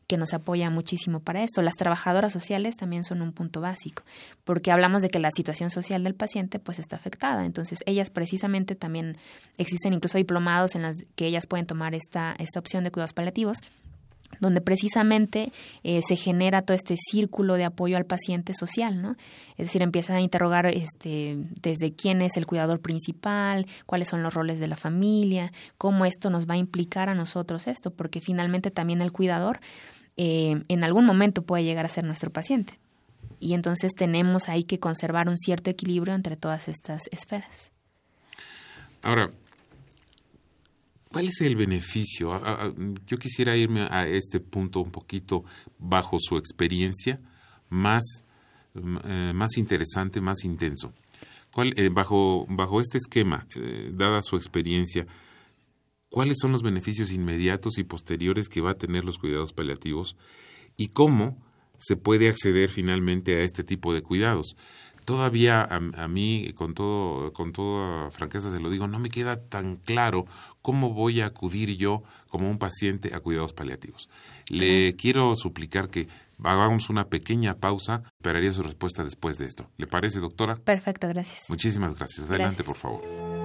que nos apoya muchísimo para esto. Las trabajadoras sociales también son un punto básico, porque hablamos de que la situación social del paciente pues está afectada. Entonces, ellas precisamente también existen incluso diplomados en las que ellas pueden tomar esta, esta opción de cuidados paliativos donde precisamente eh, se genera todo este círculo de apoyo al paciente social, ¿no? Es decir, empieza a interrogar este, desde quién es el cuidador principal, cuáles son los roles de la familia, cómo esto nos va a implicar a nosotros esto, porque finalmente también el cuidador eh, en algún momento puede llegar a ser nuestro paciente. Y entonces tenemos ahí que conservar un cierto equilibrio entre todas estas esferas. Ahora, ¿Cuál es el beneficio? Yo quisiera irme a este punto un poquito bajo su experiencia, más, eh, más interesante, más intenso. ¿Cuál, eh, bajo, bajo este esquema, eh, dada su experiencia, cuáles son los beneficios inmediatos y posteriores que va a tener los cuidados paliativos y cómo se puede acceder finalmente a este tipo de cuidados? Todavía a, mí, con, todo, con toda franqueza se lo digo, no me queda tan claro cómo voy a acudir yo como un paciente a cuidados paliativos. Le quiero suplicar que hagamos una pequeña pausa. Esperaría su respuesta después de esto. ¿Le parece, doctora? Perfecto, gracias. Muchísimas gracias. Adelante, por favor.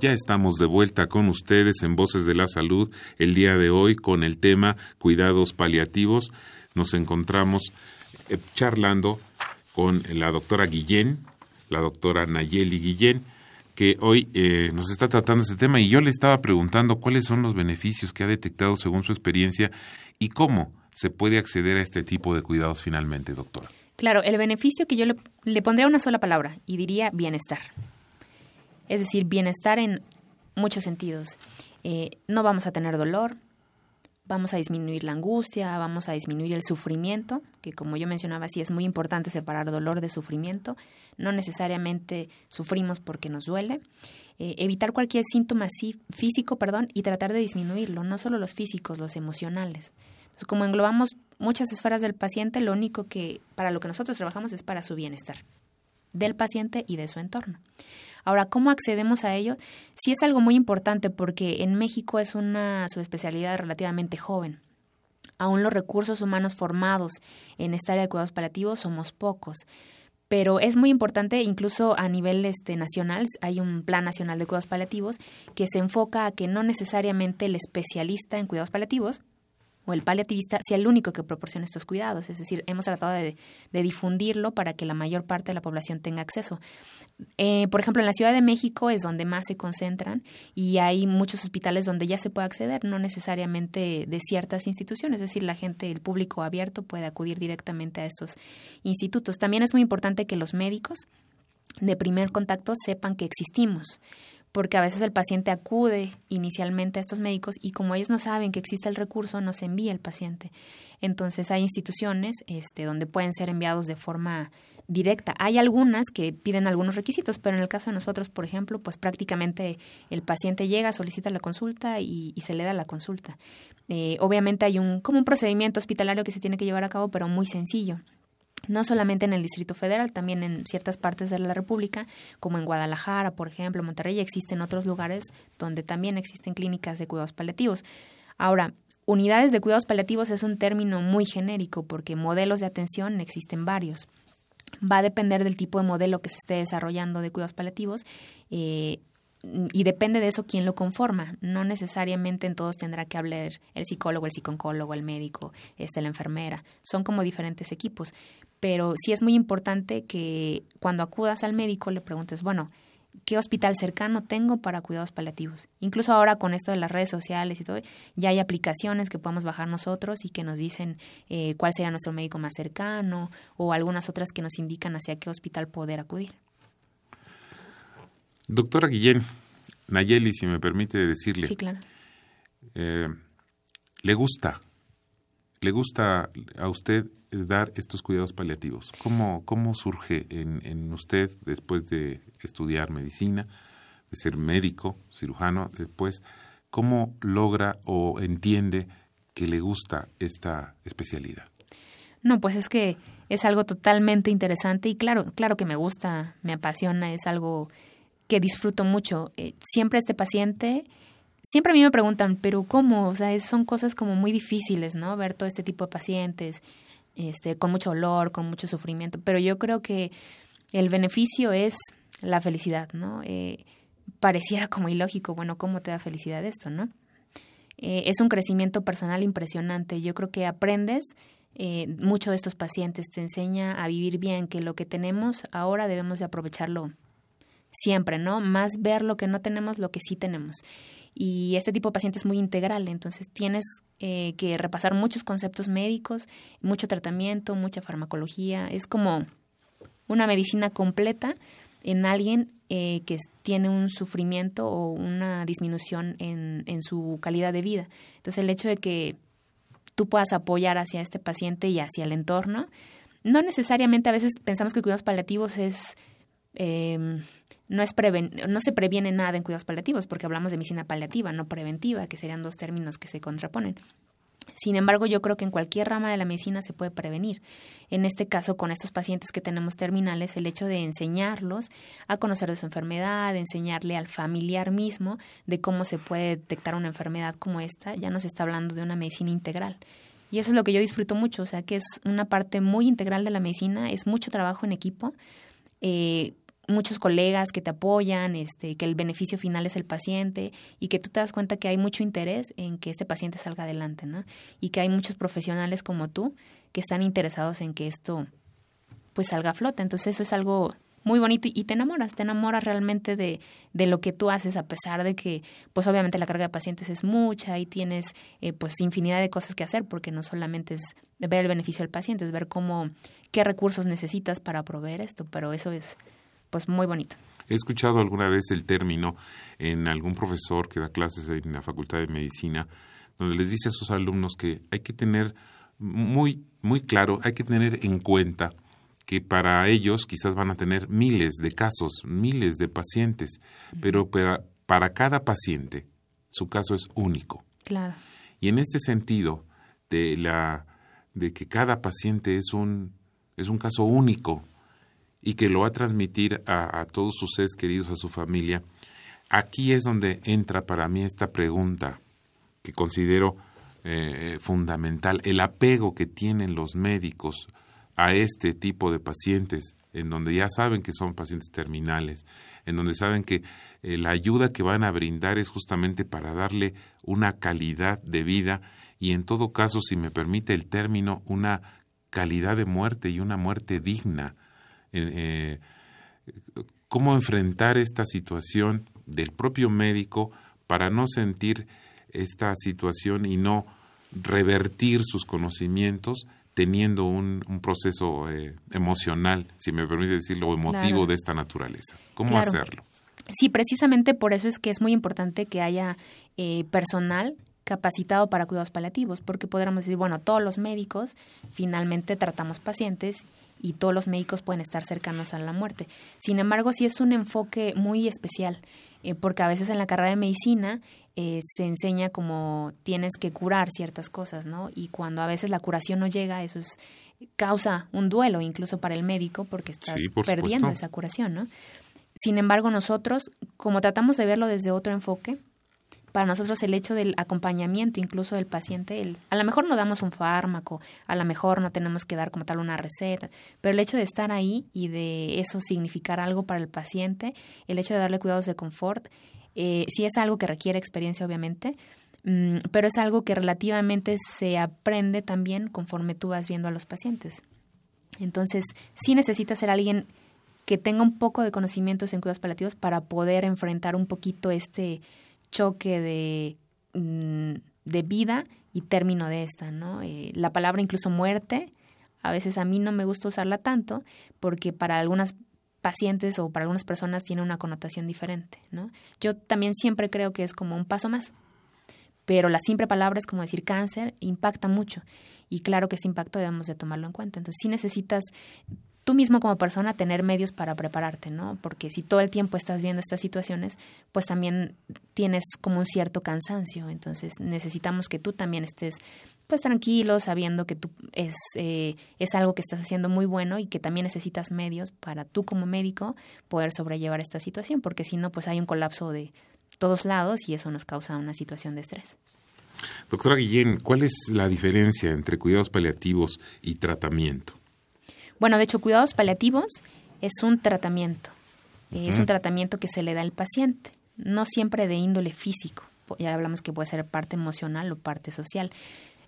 Ya estamos de vuelta con ustedes en Voces de la Salud el día de hoy con el tema cuidados paliativos. Nos encontramos eh, charlando con la doctora Guillén, la doctora Nayeli Guillén, que hoy eh, nos está tratando este tema y yo le estaba preguntando cuáles son los beneficios que ha detectado según su experiencia y cómo se puede acceder a este tipo de cuidados finalmente, doctora. Claro, el beneficio que yo le, le pondría una sola palabra y diría bienestar es decir, bienestar en muchos sentidos. Eh, no vamos a tener dolor, vamos a disminuir la angustia, vamos a disminuir el sufrimiento, que como yo mencionaba, sí es muy importante separar dolor de sufrimiento. No necesariamente sufrimos porque nos duele. Eh, evitar cualquier síntoma físico perdón, y tratar de disminuirlo, no solo los físicos, los emocionales. Entonces, como englobamos muchas esferas del paciente, lo único que para lo que nosotros trabajamos es para su bienestar del paciente y de su entorno. Ahora, ¿cómo accedemos a ello? Sí es algo muy importante porque en México es una subespecialidad relativamente joven. Aún los recursos humanos formados en esta área de cuidados paliativos somos pocos pero es muy importante incluso a nivel este nacional hay un plan nacional de cuidados paliativos que se enfoca a que no necesariamente el especialista en cuidados paliativos o el paliativista sea el único que proporcione estos cuidados. Es decir, hemos tratado de, difundirlo para que la mayor parte de la población tenga acceso. Eh, por ejemplo, en la Ciudad de México es donde más se concentran y hay muchos hospitales donde ya se puede acceder, no necesariamente de ciertas instituciones, es decir, la gente, el público abierto puede acudir directamente a estos institutos. También es muy importante que los médicos de primer contacto sepan que existimos porque a veces el paciente acude inicialmente a estos médicos y como ellos no saben que existe el recurso, no se envía el paciente. Entonces hay instituciones este, donde pueden ser enviados de forma directa. Hay algunas que piden algunos requisitos, pero en el caso de nosotros, por ejemplo, pues prácticamente el paciente llega, solicita la consulta y, se le da la consulta. Eh, obviamente hay un como un procedimiento hospitalario que se tiene que llevar a cabo, pero muy sencillo no solamente en el Distrito Federal, también en ciertas partes de la República, como en Guadalajara, por ejemplo, Monterrey, existen otros lugares donde también existen clínicas de cuidados paliativos. Ahora, unidades de cuidados paliativos es un término muy genérico porque modelos de atención existen varios. Va a depender del tipo de modelo que se esté desarrollando de cuidados paliativos. Eh, y depende de eso quién lo conforma. No necesariamente en todos tendrá que hablar el psicólogo, el psicólogo, el médico, este, la enfermera. Son como diferentes equipos pero sí es muy importante que cuando acudas al médico le preguntes, bueno, qué hospital cercano tengo para cuidados paliativos. Incluso ahora con esto de las redes sociales y todo, ya hay aplicaciones que podemos bajar nosotros y que nos dicen eh, cuál sería nuestro médico más cercano o algunas otras que nos indican hacia qué hospital poder acudir. Doctora Guillén, Nayeli, si me permite decirle. Sí, claro. Eh, ¿Le gusta? ¿Le gusta a usted dar estos cuidados paliativos? ¿Cómo, cómo surge en, en usted después de estudiar medicina, de ser médico, cirujano, después, cómo logra o entiende que le gusta esta especialidad? No, pues es que es algo totalmente interesante y claro, claro que me gusta, me apasiona, es algo que disfruto mucho. Eh, siempre este paciente, siempre a mí me preguntan, pero ¿cómo? O sea, son cosas como muy difíciles, ¿no? Ver todo este tipo de pacientes, este, con mucho dolor, con mucho sufrimiento, pero yo creo que el beneficio es la felicidad, ¿no? Eh, pareciera como ilógico, bueno, ¿cómo te da felicidad esto, no? Eh, es un crecimiento personal impresionante. Yo creo que aprendes eh, mucho de estos pacientes, te enseña a vivir bien, que lo que tenemos ahora debemos de aprovecharlo siempre, ¿no? Más ver lo que no tenemos, lo que sí tenemos. Y este tipo de paciente es muy integral, entonces tienes eh, que repasar muchos conceptos médicos, mucho tratamiento, mucha farmacología. Es como una medicina completa en alguien eh, que tiene un sufrimiento o una disminución en, en su calidad de vida. Entonces, el hecho de que tú puedas apoyar hacia este paciente y hacia el entorno, no necesariamente a veces pensamos que cuidados paliativos es eh, no es no se previene nada en cuidados paliativos porque hablamos de medicina paliativa, no preventiva, que serían dos términos que se contraponen. Sin embargo, yo creo que en cualquier rama de la medicina se puede prevenir. En este caso, con estos pacientes que tenemos terminales, el hecho de enseñarlos a conocer de su enfermedad, de enseñarle al familiar mismo de cómo se puede detectar una enfermedad como esta, ya nos está hablando de una medicina integral. Y eso es lo que yo disfruto mucho, o sea, que es una parte muy integral de la medicina, es mucho trabajo en equipo. Eh, muchos colegas que te apoyan, este, que el beneficio final es el paciente y que tú te das cuenta que hay mucho interés en que este paciente salga adelante, ¿no? Y que hay muchos profesionales como tú que están interesados en que esto pues salga a flote. Entonces eso es algo muy bonito y te enamoras, te enamoras realmente de, de lo que tú haces a pesar de que pues obviamente la carga de pacientes es mucha y tienes eh, pues infinidad de cosas que hacer porque no solamente es ver el beneficio del paciente, es ver cómo, qué recursos necesitas para proveer esto, pero eso es pues muy bonito. He escuchado alguna vez el término en algún profesor que da clases en la Facultad de Medicina, donde les dice a sus alumnos que hay que tener muy, muy claro, hay que tener en cuenta que para ellos quizás van a tener miles de casos, miles de pacientes, pero para, para cada paciente su caso es único. Claro. Y en este sentido de la de que cada paciente es un es un caso único y que lo va a transmitir a, todos sus seres queridos, a su familia, aquí es donde entra para mí esta pregunta que considero eh, fundamental, el apego que tienen los médicos a este tipo de pacientes, en donde ya saben que son pacientes terminales, en donde saben que eh, la ayuda que van a brindar es justamente para darle una calidad de vida y en todo caso, si me permite el término, una calidad de muerte y una muerte digna eh, cómo enfrentar esta situación del propio médico para no sentir esta situación y no revertir sus conocimientos teniendo un, proceso eh, emocional, si me permite decirlo, emotivo de esta naturaleza. ¿Cómo hacerlo? Sí, precisamente por eso es que es muy importante que haya eh, personal capacitado para cuidados paliativos, porque podríamos decir, bueno, todos los médicos finalmente tratamos pacientes y todos los médicos pueden estar cercanos a la muerte. Sin embargo, sí es un enfoque muy especial, eh, porque a veces en la carrera de medicina eh, se enseña como tienes que curar ciertas cosas, ¿no? Y cuando a veces la curación no llega, eso es causa un duelo incluso para el médico porque estás perdiendo esa curación, ¿no? Sin embargo, nosotros, como tratamos de verlo desde otro enfoque, para nosotros el hecho del acompañamiento incluso del paciente, el, a lo mejor no damos un fármaco, a lo mejor no tenemos que dar como tal una receta, pero el hecho de estar ahí y de eso significar algo para el paciente, el hecho de darle cuidados de confort, eh, sí es algo que requiere experiencia obviamente, mm, pero es algo que relativamente se aprende también conforme tú vas viendo a los pacientes. Entonces, sí necesitas ser alguien que tenga un poco de conocimientos en cuidados paliativos para poder enfrentar un poquito este choque de, mm, de vida y término de esta, ¿no? Eh, la palabra incluso muerte, a veces a mí no me gusta usarla tanto porque para algunas pacientes o para algunas personas tiene una connotación diferente, ¿no? Yo también siempre creo que es como un paso más, pero la simple palabra es como decir cáncer, impacta mucho y claro que este impacto debemos de tomarlo en cuenta. Entonces, sí necesitas tú mismo como persona tener medios para prepararte, ¿no? Porque si todo el tiempo estás viendo estas situaciones, pues también tienes como un cierto cansancio. Entonces necesitamos que tú también estés pues tranquilo, sabiendo que tú es, eh, es algo que estás haciendo muy bueno y que también necesitas medios para tú como médico poder sobrellevar esta situación, porque si no, pues hay un colapso de todos lados y eso nos causa una situación de estrés. Doctora Guillén, ¿cuál es la diferencia entre cuidados paliativos y tratamiento? Bueno, de hecho, cuidados paliativos es un tratamiento. Es un tratamiento que se le da al paciente, no siempre de índole físico. Ya hablamos que puede ser parte emocional o parte social.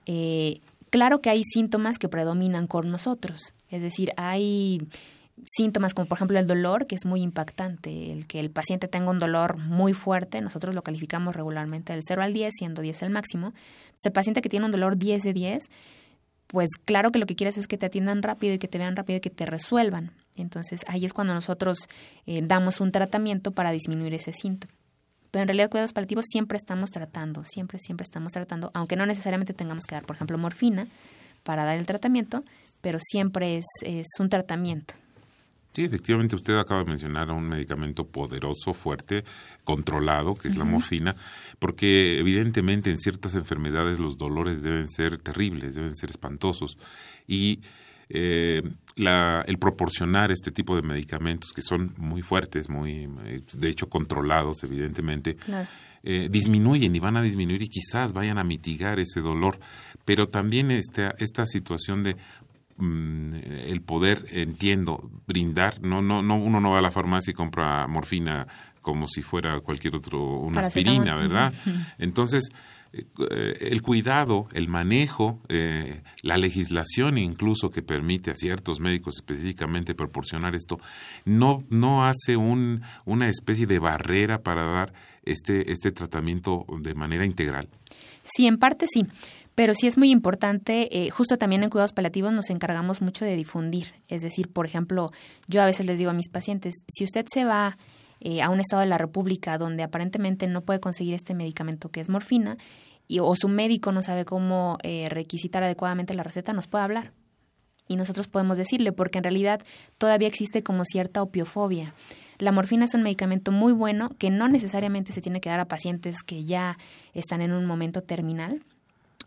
Eh, claro que hay síntomas que predominan con nosotros. Es decir, hay síntomas como por ejemplo el dolor, que es muy impactante, el que el paciente tenga un dolor muy fuerte, nosotros lo calificamos regularmente del 0 al 10, siendo 10 el máximo. Entonces, el paciente que tiene un dolor 10 de 10 pues claro que lo que quieres es que te atiendan rápido y que te vean rápido y que te resuelvan. Entonces ahí es cuando nosotros eh, damos un tratamiento para disminuir ese síntoma. Pero en realidad cuidados paliativos siempre estamos tratando, siempre, siempre estamos tratando, aunque no necesariamente tengamos que dar, por ejemplo, morfina para dar el tratamiento, pero siempre es, es un tratamiento. Sí, efectivamente, usted acaba de mencionar un medicamento poderoso, fuerte, controlado, que es la morfina, porque evidentemente en ciertas enfermedades los dolores deben ser terribles, deben ser espantosos. Y eh, la, el proporcionar este tipo de medicamentos que son muy fuertes, muy, de hecho controlados, evidentemente, eh, disminuyen y van a disminuir y quizás vayan a mitigar ese dolor. Pero también esta, esta situación de el poder, entiendo, brindar, no, no, no, uno no va a la farmacia y compra morfina como si fuera cualquier otro, una aspirina, ¿verdad? Entonces, eh, el cuidado, el manejo, eh, la legislación incluso que permite a ciertos médicos específicamente proporcionar esto, no, no hace un, una especie de barrera para dar este, este tratamiento de manera integral. Sí, en parte sí. Pero sí es muy importante, eh, justo también en cuidados paliativos nos encargamos mucho de difundir. Es decir, por ejemplo, yo a veces les digo a mis pacientes, si usted se va eh, a un estado de la República donde aparentemente no puede conseguir este medicamento que es morfina, y, o su médico no sabe cómo eh, requisitar adecuadamente la receta, nos puede hablar. Y nosotros podemos decirle, porque en realidad todavía existe como cierta opiofobia. La morfina es un medicamento muy bueno que no necesariamente se tiene que dar a pacientes que ya están en un momento terminal,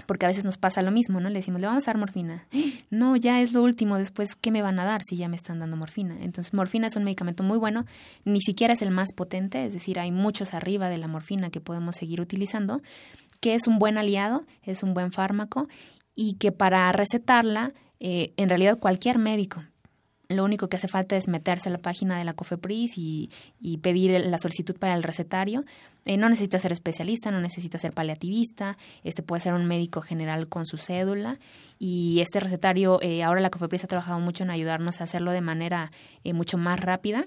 porque a veces nos pasa lo mismo, ¿no? Le decimos, le vamos a dar morfina. No, ya es lo último, después, ¿qué me van a dar si ya me están dando morfina? Entonces, morfina es un medicamento muy bueno, ni siquiera es el más potente, es decir, hay muchos arriba de la morfina que podemos seguir utilizando, que es un buen aliado, es un buen fármaco y que para recetarla, eh, en realidad cualquier médico, lo único que hace falta es meterse a la página de la COFEPRIS y, pedir la solicitud para el recetario. Eh, no necesita ser especialista, no necesita ser paliativista, este puede ser un médico general con su cédula y este recetario, eh, ahora la COFEPRIS ha trabajado mucho en ayudarnos a hacerlo de manera eh, mucho más rápida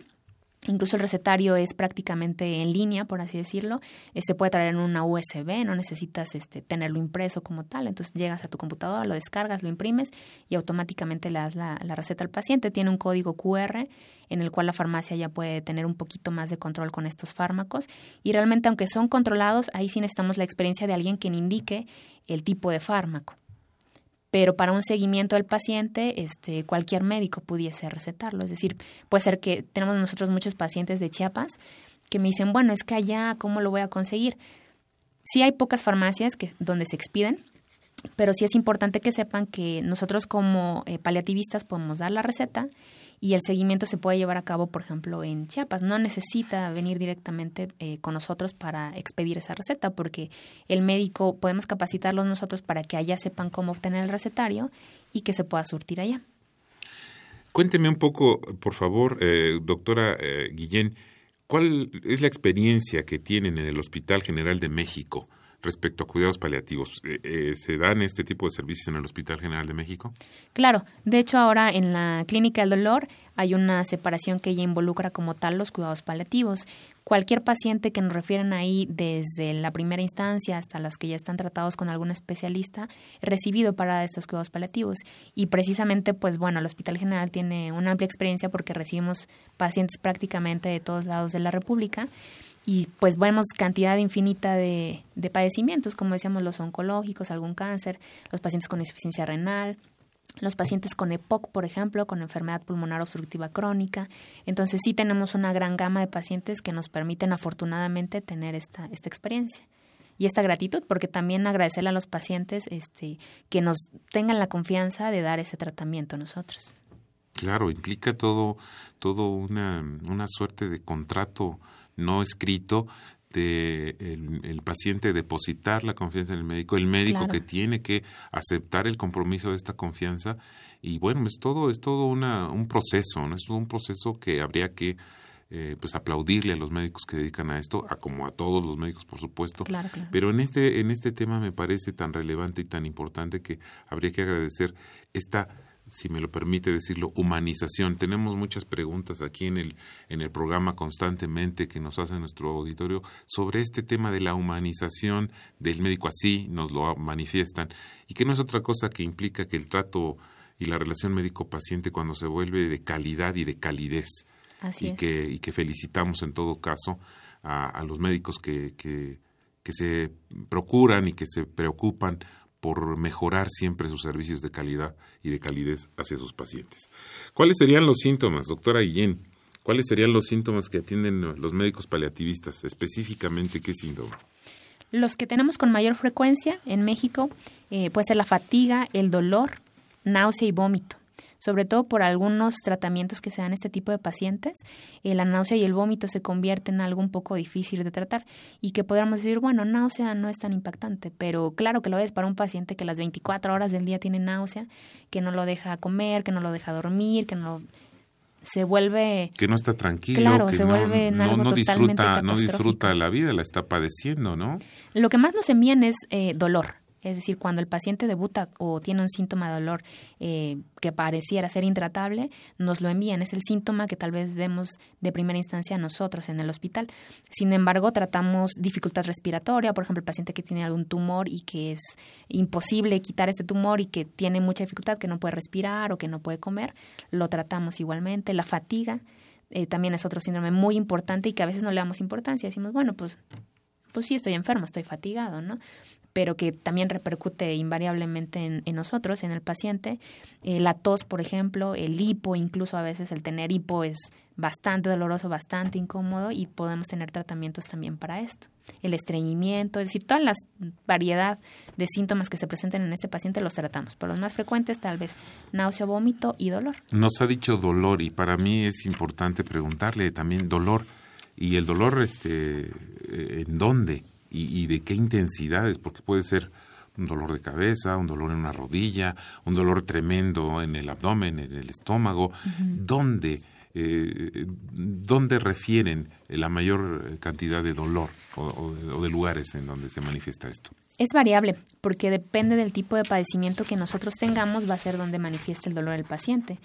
Incluso el recetario es prácticamente en línea, por así decirlo. Eh, se puede traer en una USB, no necesitas este, tenerlo impreso como tal. Entonces llegas a tu computadora, lo descargas, lo imprimes y automáticamente le das la, la receta al paciente. Tiene un código QR en el cual la farmacia ya puede tener un poquito más de control con estos fármacos. Y realmente, aunque son controlados, ahí sí necesitamos la experiencia de alguien quien indique el tipo de fármaco pero para un seguimiento del paciente, este, cualquier médico pudiese recetarlo. Es decir, puede ser que tenemos nosotros muchos pacientes de Chiapas que me dicen, bueno, es que allá, ¿cómo lo voy a conseguir? Sí hay pocas farmacias que, donde se expiden, pero sí es importante que sepan que nosotros como eh, paliativistas podemos dar la receta y el seguimiento se puede llevar a cabo, por ejemplo, en Chiapas. No necesita venir directamente eh, con nosotros para expedir esa receta, porque el médico podemos capacitarlos nosotros para que allá sepan cómo obtener el recetario y que se pueda surtir allá. Cuénteme un poco, por favor, eh, doctora Guillén, ¿cuál es la experiencia que tienen en el Hospital General de México respecto a cuidados paliativos. Eh, eh, ¿Se dan este tipo de servicios en el Hospital General de México? Claro, de hecho ahora en la Clínica del Dolor hay una separación que ya involucra como tal los cuidados paliativos. Cualquier paciente que nos refieren ahí desde la primera instancia hasta los que ya están tratados con algún especialista, recibido para estos cuidados paliativos. Y precisamente, pues bueno, el Hospital General tiene una amplia experiencia porque recibimos pacientes prácticamente de todos lados de la República y pues vemos cantidad infinita de, de padecimientos, como decíamos, los oncológicos, algún cáncer, los pacientes con insuficiencia renal, los pacientes con EPOC, por ejemplo, con enfermedad pulmonar obstructiva crónica. Entonces sí tenemos una gran gama de pacientes que nos permiten afortunadamente tener esta, esta experiencia. Y esta gratitud, porque también agradecerle a los pacientes este, que nos tengan la confianza de dar ese tratamiento a nosotros. Claro, implica todo, todo una, una suerte de contrato no escrito de el, paciente depositar la confianza en el médico, el médico que tiene que aceptar el compromiso de esta confianza y bueno, es todo es todo una, un proceso, ¿no? es un proceso que habría que eh, pues aplaudirle a los médicos que dedican a esto, a como a todos los médicos, por supuesto. Pero en este en este tema me parece tan relevante y tan importante que habría que agradecer esta si me lo permite decirlo, humanización. Tenemos muchas preguntas aquí en el, en el programa constantemente que nos hace nuestro auditorio sobre este tema de la humanización del médico, así nos lo manifiestan, y que no es otra cosa que implica que el trato y la relación médico-paciente cuando se vuelve de calidad y de calidez. Así y, que, y que felicitamos en todo caso a, a los médicos que, que, que se procuran y que se preocupan por mejorar siempre sus servicios de calidad y de calidez hacia sus pacientes. ¿Cuáles serían los síntomas, doctora Guillén? ¿Cuáles serían los síntomas que atienden los médicos paliativistas? Específicamente, ¿qué síntoma? Los que tenemos con mayor frecuencia en México eh, puede ser la fatiga, el dolor, náusea y vómito sobre todo por algunos tratamientos que se dan a este tipo de pacientes, eh, la náusea y el vómito se convierten en algo un poco difícil de tratar y que podríamos decir, bueno, náusea no es tan impactante, pero claro que lo es para un paciente que las 24 horas del día tiene náusea, que no lo deja comer, que no lo deja dormir, que no se vuelve que no está tranquilo claro, que se vuelve no, no disfruta no disfruta la vida la está padeciendo no lo que más nos envían es eh, dolor es decir, cuando el paciente debuta o tiene un síntoma de dolor eh, que pareciera ser intratable, nos lo envían. Es el síntoma que tal vez vemos de primera instancia nosotros en el hospital. Sin embargo, tratamos dificultad respiratoria, por ejemplo, el paciente que tiene algún tumor y que es imposible quitar ese tumor y que tiene mucha dificultad, que no puede respirar o que no puede comer, lo tratamos igualmente. La fatiga eh, también es otro síndrome muy importante y que a veces no le damos importancia. Decimos, bueno, pues pues sí, estoy enfermo, estoy fatigado, ¿no? Pero que también repercute invariablemente en, nosotros, en el paciente. Eh, la tos, por ejemplo, el hipo, incluso a veces el tener hipo es bastante doloroso, bastante incómodo y podemos tener tratamientos también para esto. El estreñimiento, es decir, toda la variedad de síntomas que se presentan en este paciente los tratamos, pero los más frecuentes tal vez náusea, vómito y dolor. Nos ha dicho dolor y para mí es importante preguntarle también dolor y el dolor este eh, en dónde y, de qué intensidades, porque puede ser un dolor de cabeza, un dolor en una rodilla, un dolor tremendo en el abdomen, en el estómago, ¿dónde, eh, ¿dónde refieren la mayor cantidad de dolor o, de lugares en donde se manifiesta esto? Es variable, porque depende del tipo de padecimiento que nosotros tengamos, va a ser donde manifiesta el dolor el paciente.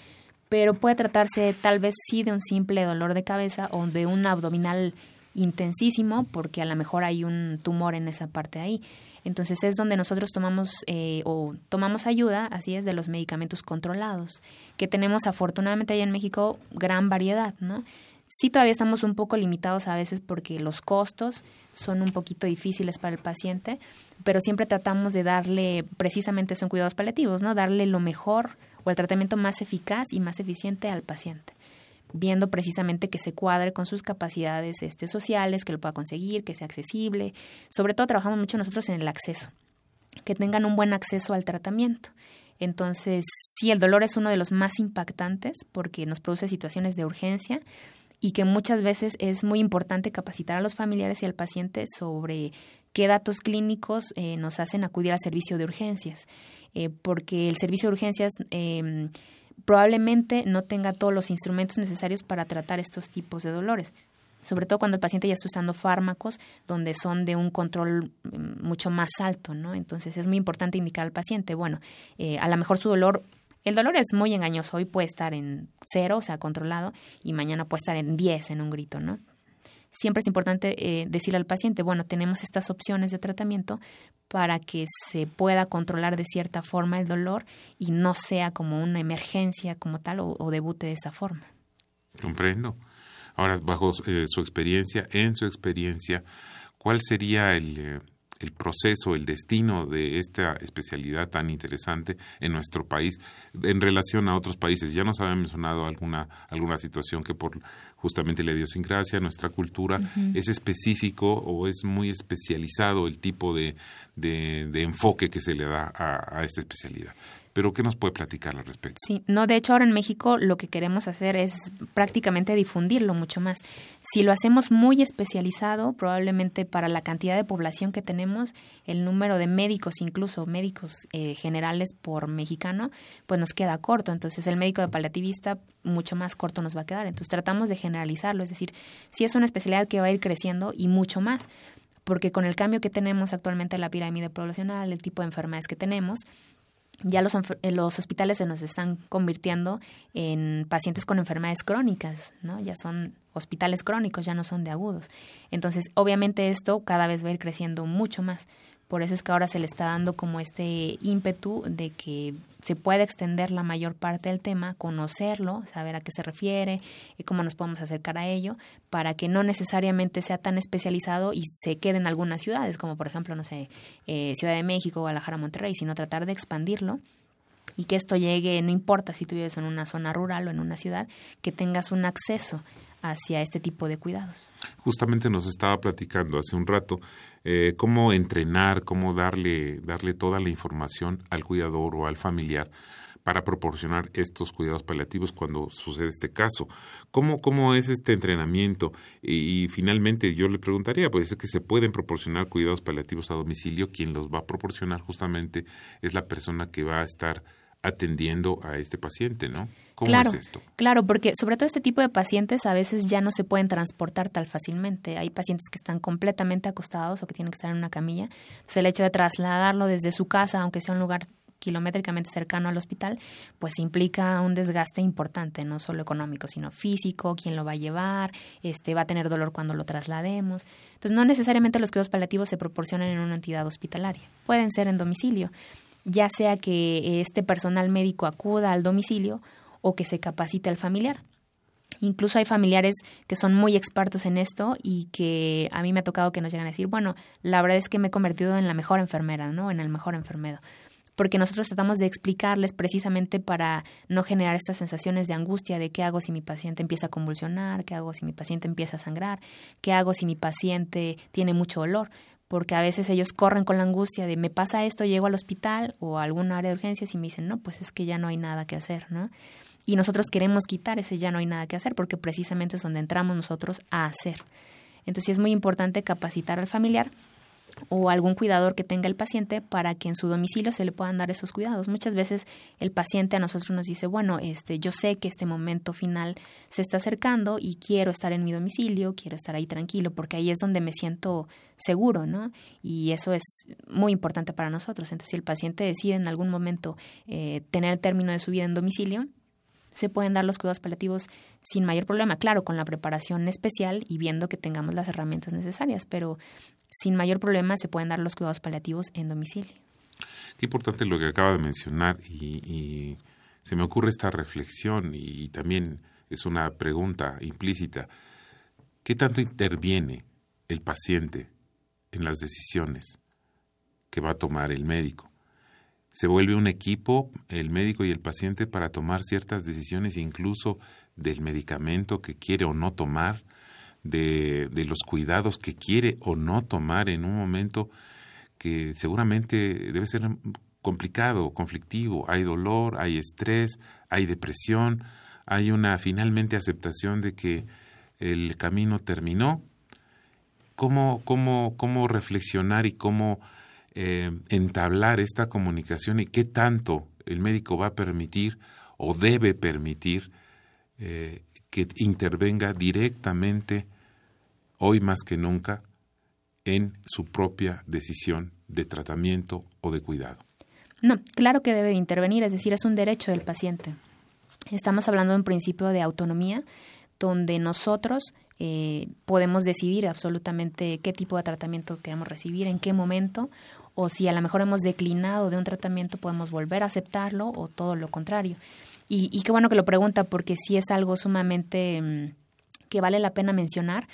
Pero puede tratarse tal vez sí de un simple dolor de cabeza o de un abdominal intensísimo porque a lo mejor hay un tumor en esa parte ahí. Entonces es donde nosotros tomamos eh, o tomamos ayuda, así es, de los medicamentos controlados, que tenemos afortunadamente ahí en México gran variedad, ¿no? Sí todavía estamos un poco limitados a veces porque los costos son un poquito difíciles para el paciente, pero siempre tratamos de darle, precisamente son cuidados paliativos, ¿no? Darle lo mejor o el tratamiento más eficaz y más eficiente al paciente viendo precisamente que se cuadre con sus capacidades este, sociales, que lo pueda conseguir, que sea accesible. Sobre todo trabajamos mucho nosotros en el acceso, que tengan un buen acceso al tratamiento. Entonces, sí, el dolor es uno de los más impactantes porque nos produce situaciones de urgencia y que muchas veces es muy importante capacitar a los familiares y al paciente sobre qué datos clínicos eh, nos hacen acudir al servicio de urgencias, eh, porque el servicio de urgencias eh, probablemente no tenga todos los instrumentos necesarios para tratar estos tipos de dolores. sobre todo cuando el paciente ya está usando fármacos donde son de un control mm, mucho más alto, ¿no? Entonces es muy importante indicar al paciente, bueno, eh, a lo mejor su dolor el dolor es muy engañoso. Hoy puede estar en cero, o sea, controlado, y mañana puede estar en 10 en un grito, ¿no? Siempre es importante eh, decirle al paciente, bueno, tenemos estas opciones de tratamiento para que se pueda controlar de cierta forma el dolor y no sea como una emergencia como tal o, debute de esa forma. Comprendo. Ahora, bajo eh, su experiencia, en su experiencia, ¿cuál sería el, eh, el proceso, el destino de esta especialidad tan interesante en nuestro país en relación a otros países. Ya nos había mencionado alguna, alguna situación que por justamente la idiosincrasia, nuestra cultura, es específico o es muy especializado el tipo de, de, enfoque que se le da a esta especialidad. Pero ¿qué nos puede platicar al respecto? Sí, no, de hecho ahora en México lo que queremos hacer es prácticamente difundirlo mucho más. Si lo hacemos muy especializado, probablemente para la cantidad de población que tenemos, el número de médicos, incluso médicos eh, generales por mexicano, pues nos queda corto. Entonces el médico de paliativista mucho más corto nos va a quedar. Entonces tratamos de generalizarlo, es decir, si es una especialidad que va a ir creciendo y mucho más porque con el cambio que tenemos actualmente en la pirámide poblacional, el tipo de enfermedades que tenemos, ya los, eh, los hospitales se nos están convirtiendo en pacientes con enfermedades crónicas, ¿no? Ya son hospitales crónicos, ya no son de agudos. Entonces, obviamente esto cada vez va a ir creciendo mucho más. Por eso es que ahora se le está dando como este ímpetu de que se pueda extender la mayor parte del tema, conocerlo, saber a qué se refiere y cómo nos podemos acercar a ello, para que no necesariamente sea tan especializado y se quede en algunas ciudades, como por ejemplo, no sé, eh, Ciudad de México, Guadalajara, Monterrey, sino tratar de expandirlo y que esto llegue, no importa si tú vives en una zona rural o en una ciudad, que tengas un acceso hacia este tipo de cuidados. Justamente nos estaba platicando hace un rato eh, cómo entrenar, cómo darle, darle toda la información al cuidador o al familiar para proporcionar estos cuidados paliativos cuando sucede este caso. ¿Cómo, cómo es este entrenamiento? Y, finalmente yo le preguntaría, pues es que se pueden proporcionar cuidados paliativos a domicilio, quien los va a proporcionar justamente es la persona que va a estar atendiendo a este paciente, ¿no? ¿Cómo claro, es esto? Claro, porque sobre todo este tipo de pacientes a veces ya no se pueden transportar tan fácilmente. Hay pacientes que están completamente acostados o que tienen que estar en una camilla. Entonces el hecho de trasladarlo desde su casa, aunque sea un lugar kilométricamente cercano al hospital, pues implica un desgaste importante, no solo económico, sino físico, quién lo va a llevar, este va a tener dolor cuando lo traslademos. Entonces, no necesariamente los cuidados paliativos se proporcionan en una entidad hospitalaria, pueden ser en domicilio ya sea que este personal médico acuda al domicilio o que se capacite al familiar. Incluso hay familiares que son muy expertos en esto y que a mí me ha tocado que nos llegan a decir, bueno, la verdad es que me he convertido en la mejor enfermera, ¿no? En el mejor enfermero. Porque nosotros tratamos de explicarles precisamente para no generar estas sensaciones de angustia de qué hago si mi paciente empieza a convulsionar, qué hago si mi paciente empieza a sangrar, qué hago si mi paciente tiene mucho dolor porque a veces ellos corren con la angustia de me pasa esto, llego al hospital o a algún área de urgencias y me dicen, no, pues es que ya no hay nada que hacer, ¿no? Y nosotros queremos quitar ese ya no hay nada que hacer porque precisamente es donde entramos nosotros a hacer. Entonces es muy importante capacitar al familiar o algún cuidador que tenga el paciente para que en su domicilio se le puedan dar esos cuidados. Muchas veces el paciente a nosotros nos dice, bueno, este, yo sé que este momento final se está acercando y quiero estar en mi domicilio, quiero estar ahí tranquilo, porque ahí es donde me siento seguro, ¿no? Y eso es muy importante para nosotros. Entonces, si el paciente decide en algún momento eh, tener el término de su vida en domicilio, se pueden dar los cuidados paliativos sin mayor problema, claro, con la preparación especial y viendo que tengamos las herramientas necesarias, pero sin mayor problema se pueden dar los cuidados paliativos en domicilio. Qué importante lo que acaba de mencionar y, se me ocurre esta reflexión y, también es una pregunta implícita. ¿Qué tanto interviene el paciente en las decisiones que va a tomar el médico? Se vuelve un equipo, el médico y el paciente, para tomar ciertas decisiones, incluso del medicamento que quiere o no tomar, de, de los cuidados que quiere o no tomar en un momento que seguramente debe ser complicado, conflictivo. Hay dolor, hay estrés, hay depresión, hay una finalmente aceptación de que el camino terminó. ¿Cómo, cómo, cómo reflexionar y cómo eh, entablar esta comunicación y qué tanto el médico va a permitir o debe permitir eh, que intervenga directamente hoy más que nunca, en su propia decisión de tratamiento o de cuidado. No, claro que debe intervenir, es decir, es un derecho del paciente. Estamos hablando de un principio de autonomía donde nosotros eh, podemos decidir absolutamente qué tipo de tratamiento queremos recibir, en qué momento, o si a lo mejor hemos declinado de un tratamiento, podemos volver a aceptarlo o todo lo contrario. Y, y qué bueno que lo pregunta porque sí es algo sumamente mm, que vale la pena mencionar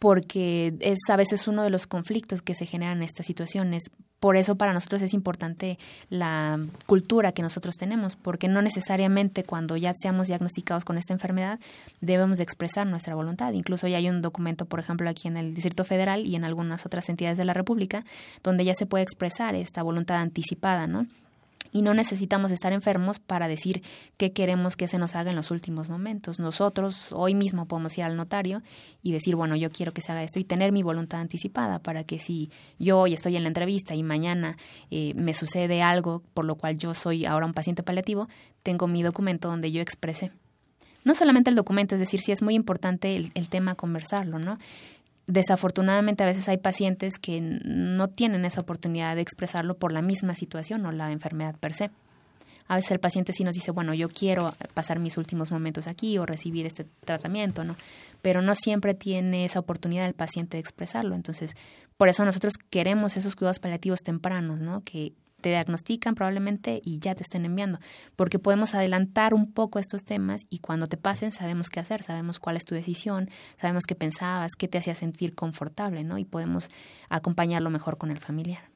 porque es a veces uno de los conflictos que se generan en estas situaciones. Por eso para nosotros es importante la cultura que nosotros tenemos, porque no necesariamente cuando ya seamos diagnosticados con esta enfermedad debemos expresar nuestra voluntad. Incluso ya hay un documento, por ejemplo, aquí en el Distrito Federal y en algunas otras entidades de la República, donde ya se puede expresar esta voluntad anticipada, ¿no? Y no necesitamos estar enfermos para decir qué queremos que se nos haga en los últimos momentos. Nosotros hoy mismo podemos ir al notario y decir, bueno, yo quiero que se haga esto y tener mi voluntad anticipada para que si yo hoy estoy en la entrevista y mañana eh, me sucede algo por lo cual yo soy ahora un paciente paliativo, tengo mi documento donde yo expresé. No solamente el documento, es decir, sí es muy importante el, el tema conversarlo, ¿no? Desafortunadamente a veces hay pacientes que no tienen esa oportunidad de expresarlo por la misma situación o la enfermedad per se. A veces el paciente sí nos dice, bueno, yo quiero pasar mis últimos momentos aquí o recibir este tratamiento, ¿no? Pero no siempre tiene esa oportunidad el paciente de expresarlo. Entonces, por eso nosotros queremos esos cuidados paliativos tempranos, ¿no? Que te diagnostican probablemente y ya te estén enviando, porque podemos adelantar un poco estos temas y cuando te pasen sabemos qué hacer, sabemos cuál es tu decisión, sabemos qué pensabas, qué te hacía sentir confortable, ¿no? Y podemos acompañarlo mejor con el familiar.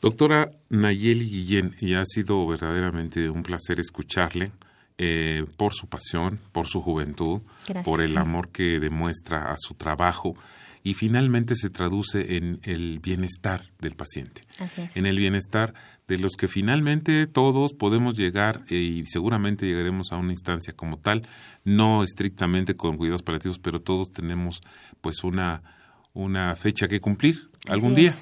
Doctora Nayeli Guillén, y ha sido verdaderamente un placer escucharle eh, por su pasión, por su juventud, por el amor que demuestra a su trabajo y finalmente se traduce en el bienestar del paciente, en el bienestar de los que finalmente todos podemos llegar eh, y seguramente llegaremos a una instancia como tal, no estrictamente con cuidados paliativos, pero todos tenemos pues una, una fecha que cumplir algún día.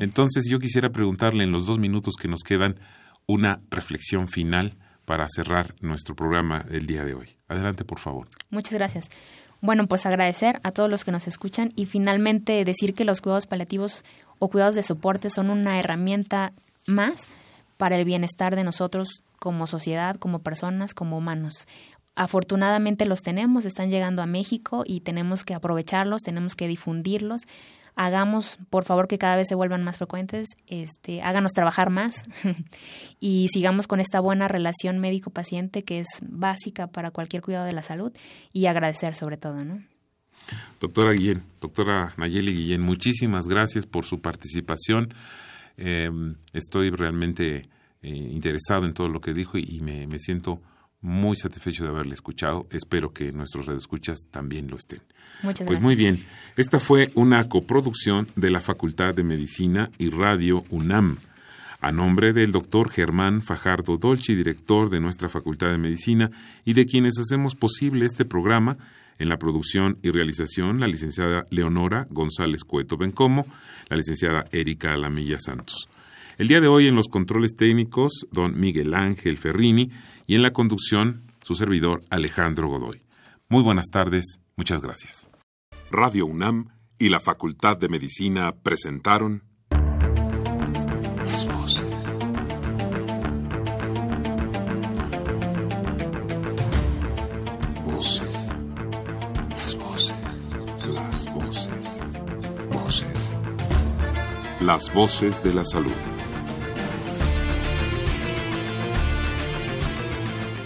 Entonces yo quisiera preguntarle en los dos minutos que nos quedan una reflexión final para cerrar nuestro programa el día de hoy. Adelante, por favor. Muchas gracias. Bueno, pues agradecer a todos los que nos escuchan y finalmente decir que los cuidados paliativos o cuidados de soporte son una herramienta más para el bienestar de nosotros como sociedad, como personas, como humanos. Afortunadamente los tenemos, están llegando a México y tenemos que aprovecharlos, tenemos que difundirlos hagamos, por favor, que cada vez se vuelvan más frecuentes, este, háganos trabajar más y sigamos con esta buena relación médico-paciente que es básica para cualquier cuidado de la salud y agradecer sobre todo, ¿no? Doctora Guillén, doctora Nayeli Guillén, muchísimas gracias por su participación. Eh, estoy realmente eh, interesado en todo lo que dijo y, me, me siento muy satisfecho de haberle escuchado. Espero que nuestros radioescuchas también lo estén. Muchas pues muy bien. Esta fue una coproducción de la Facultad de Medicina y Radio UNAM. A nombre del doctor Germán Fajardo Dolci, director de nuestra Facultad de Medicina, y de quienes hacemos posible este programa, en la producción y realización, la licenciada Leonora González Cueto Bencomo, la licenciada Erika Alamilla Santos. El día de hoy en los controles técnicos, don Miguel Ángel Ferrini, y en la conducción, su servidor Alejandro Godoy. Muy buenas tardes, muchas gracias. Radio UNAM y la Facultad de Medicina presentaron Las voces. Voces. Las voces. Las voces. Voces. Las voces de la salud.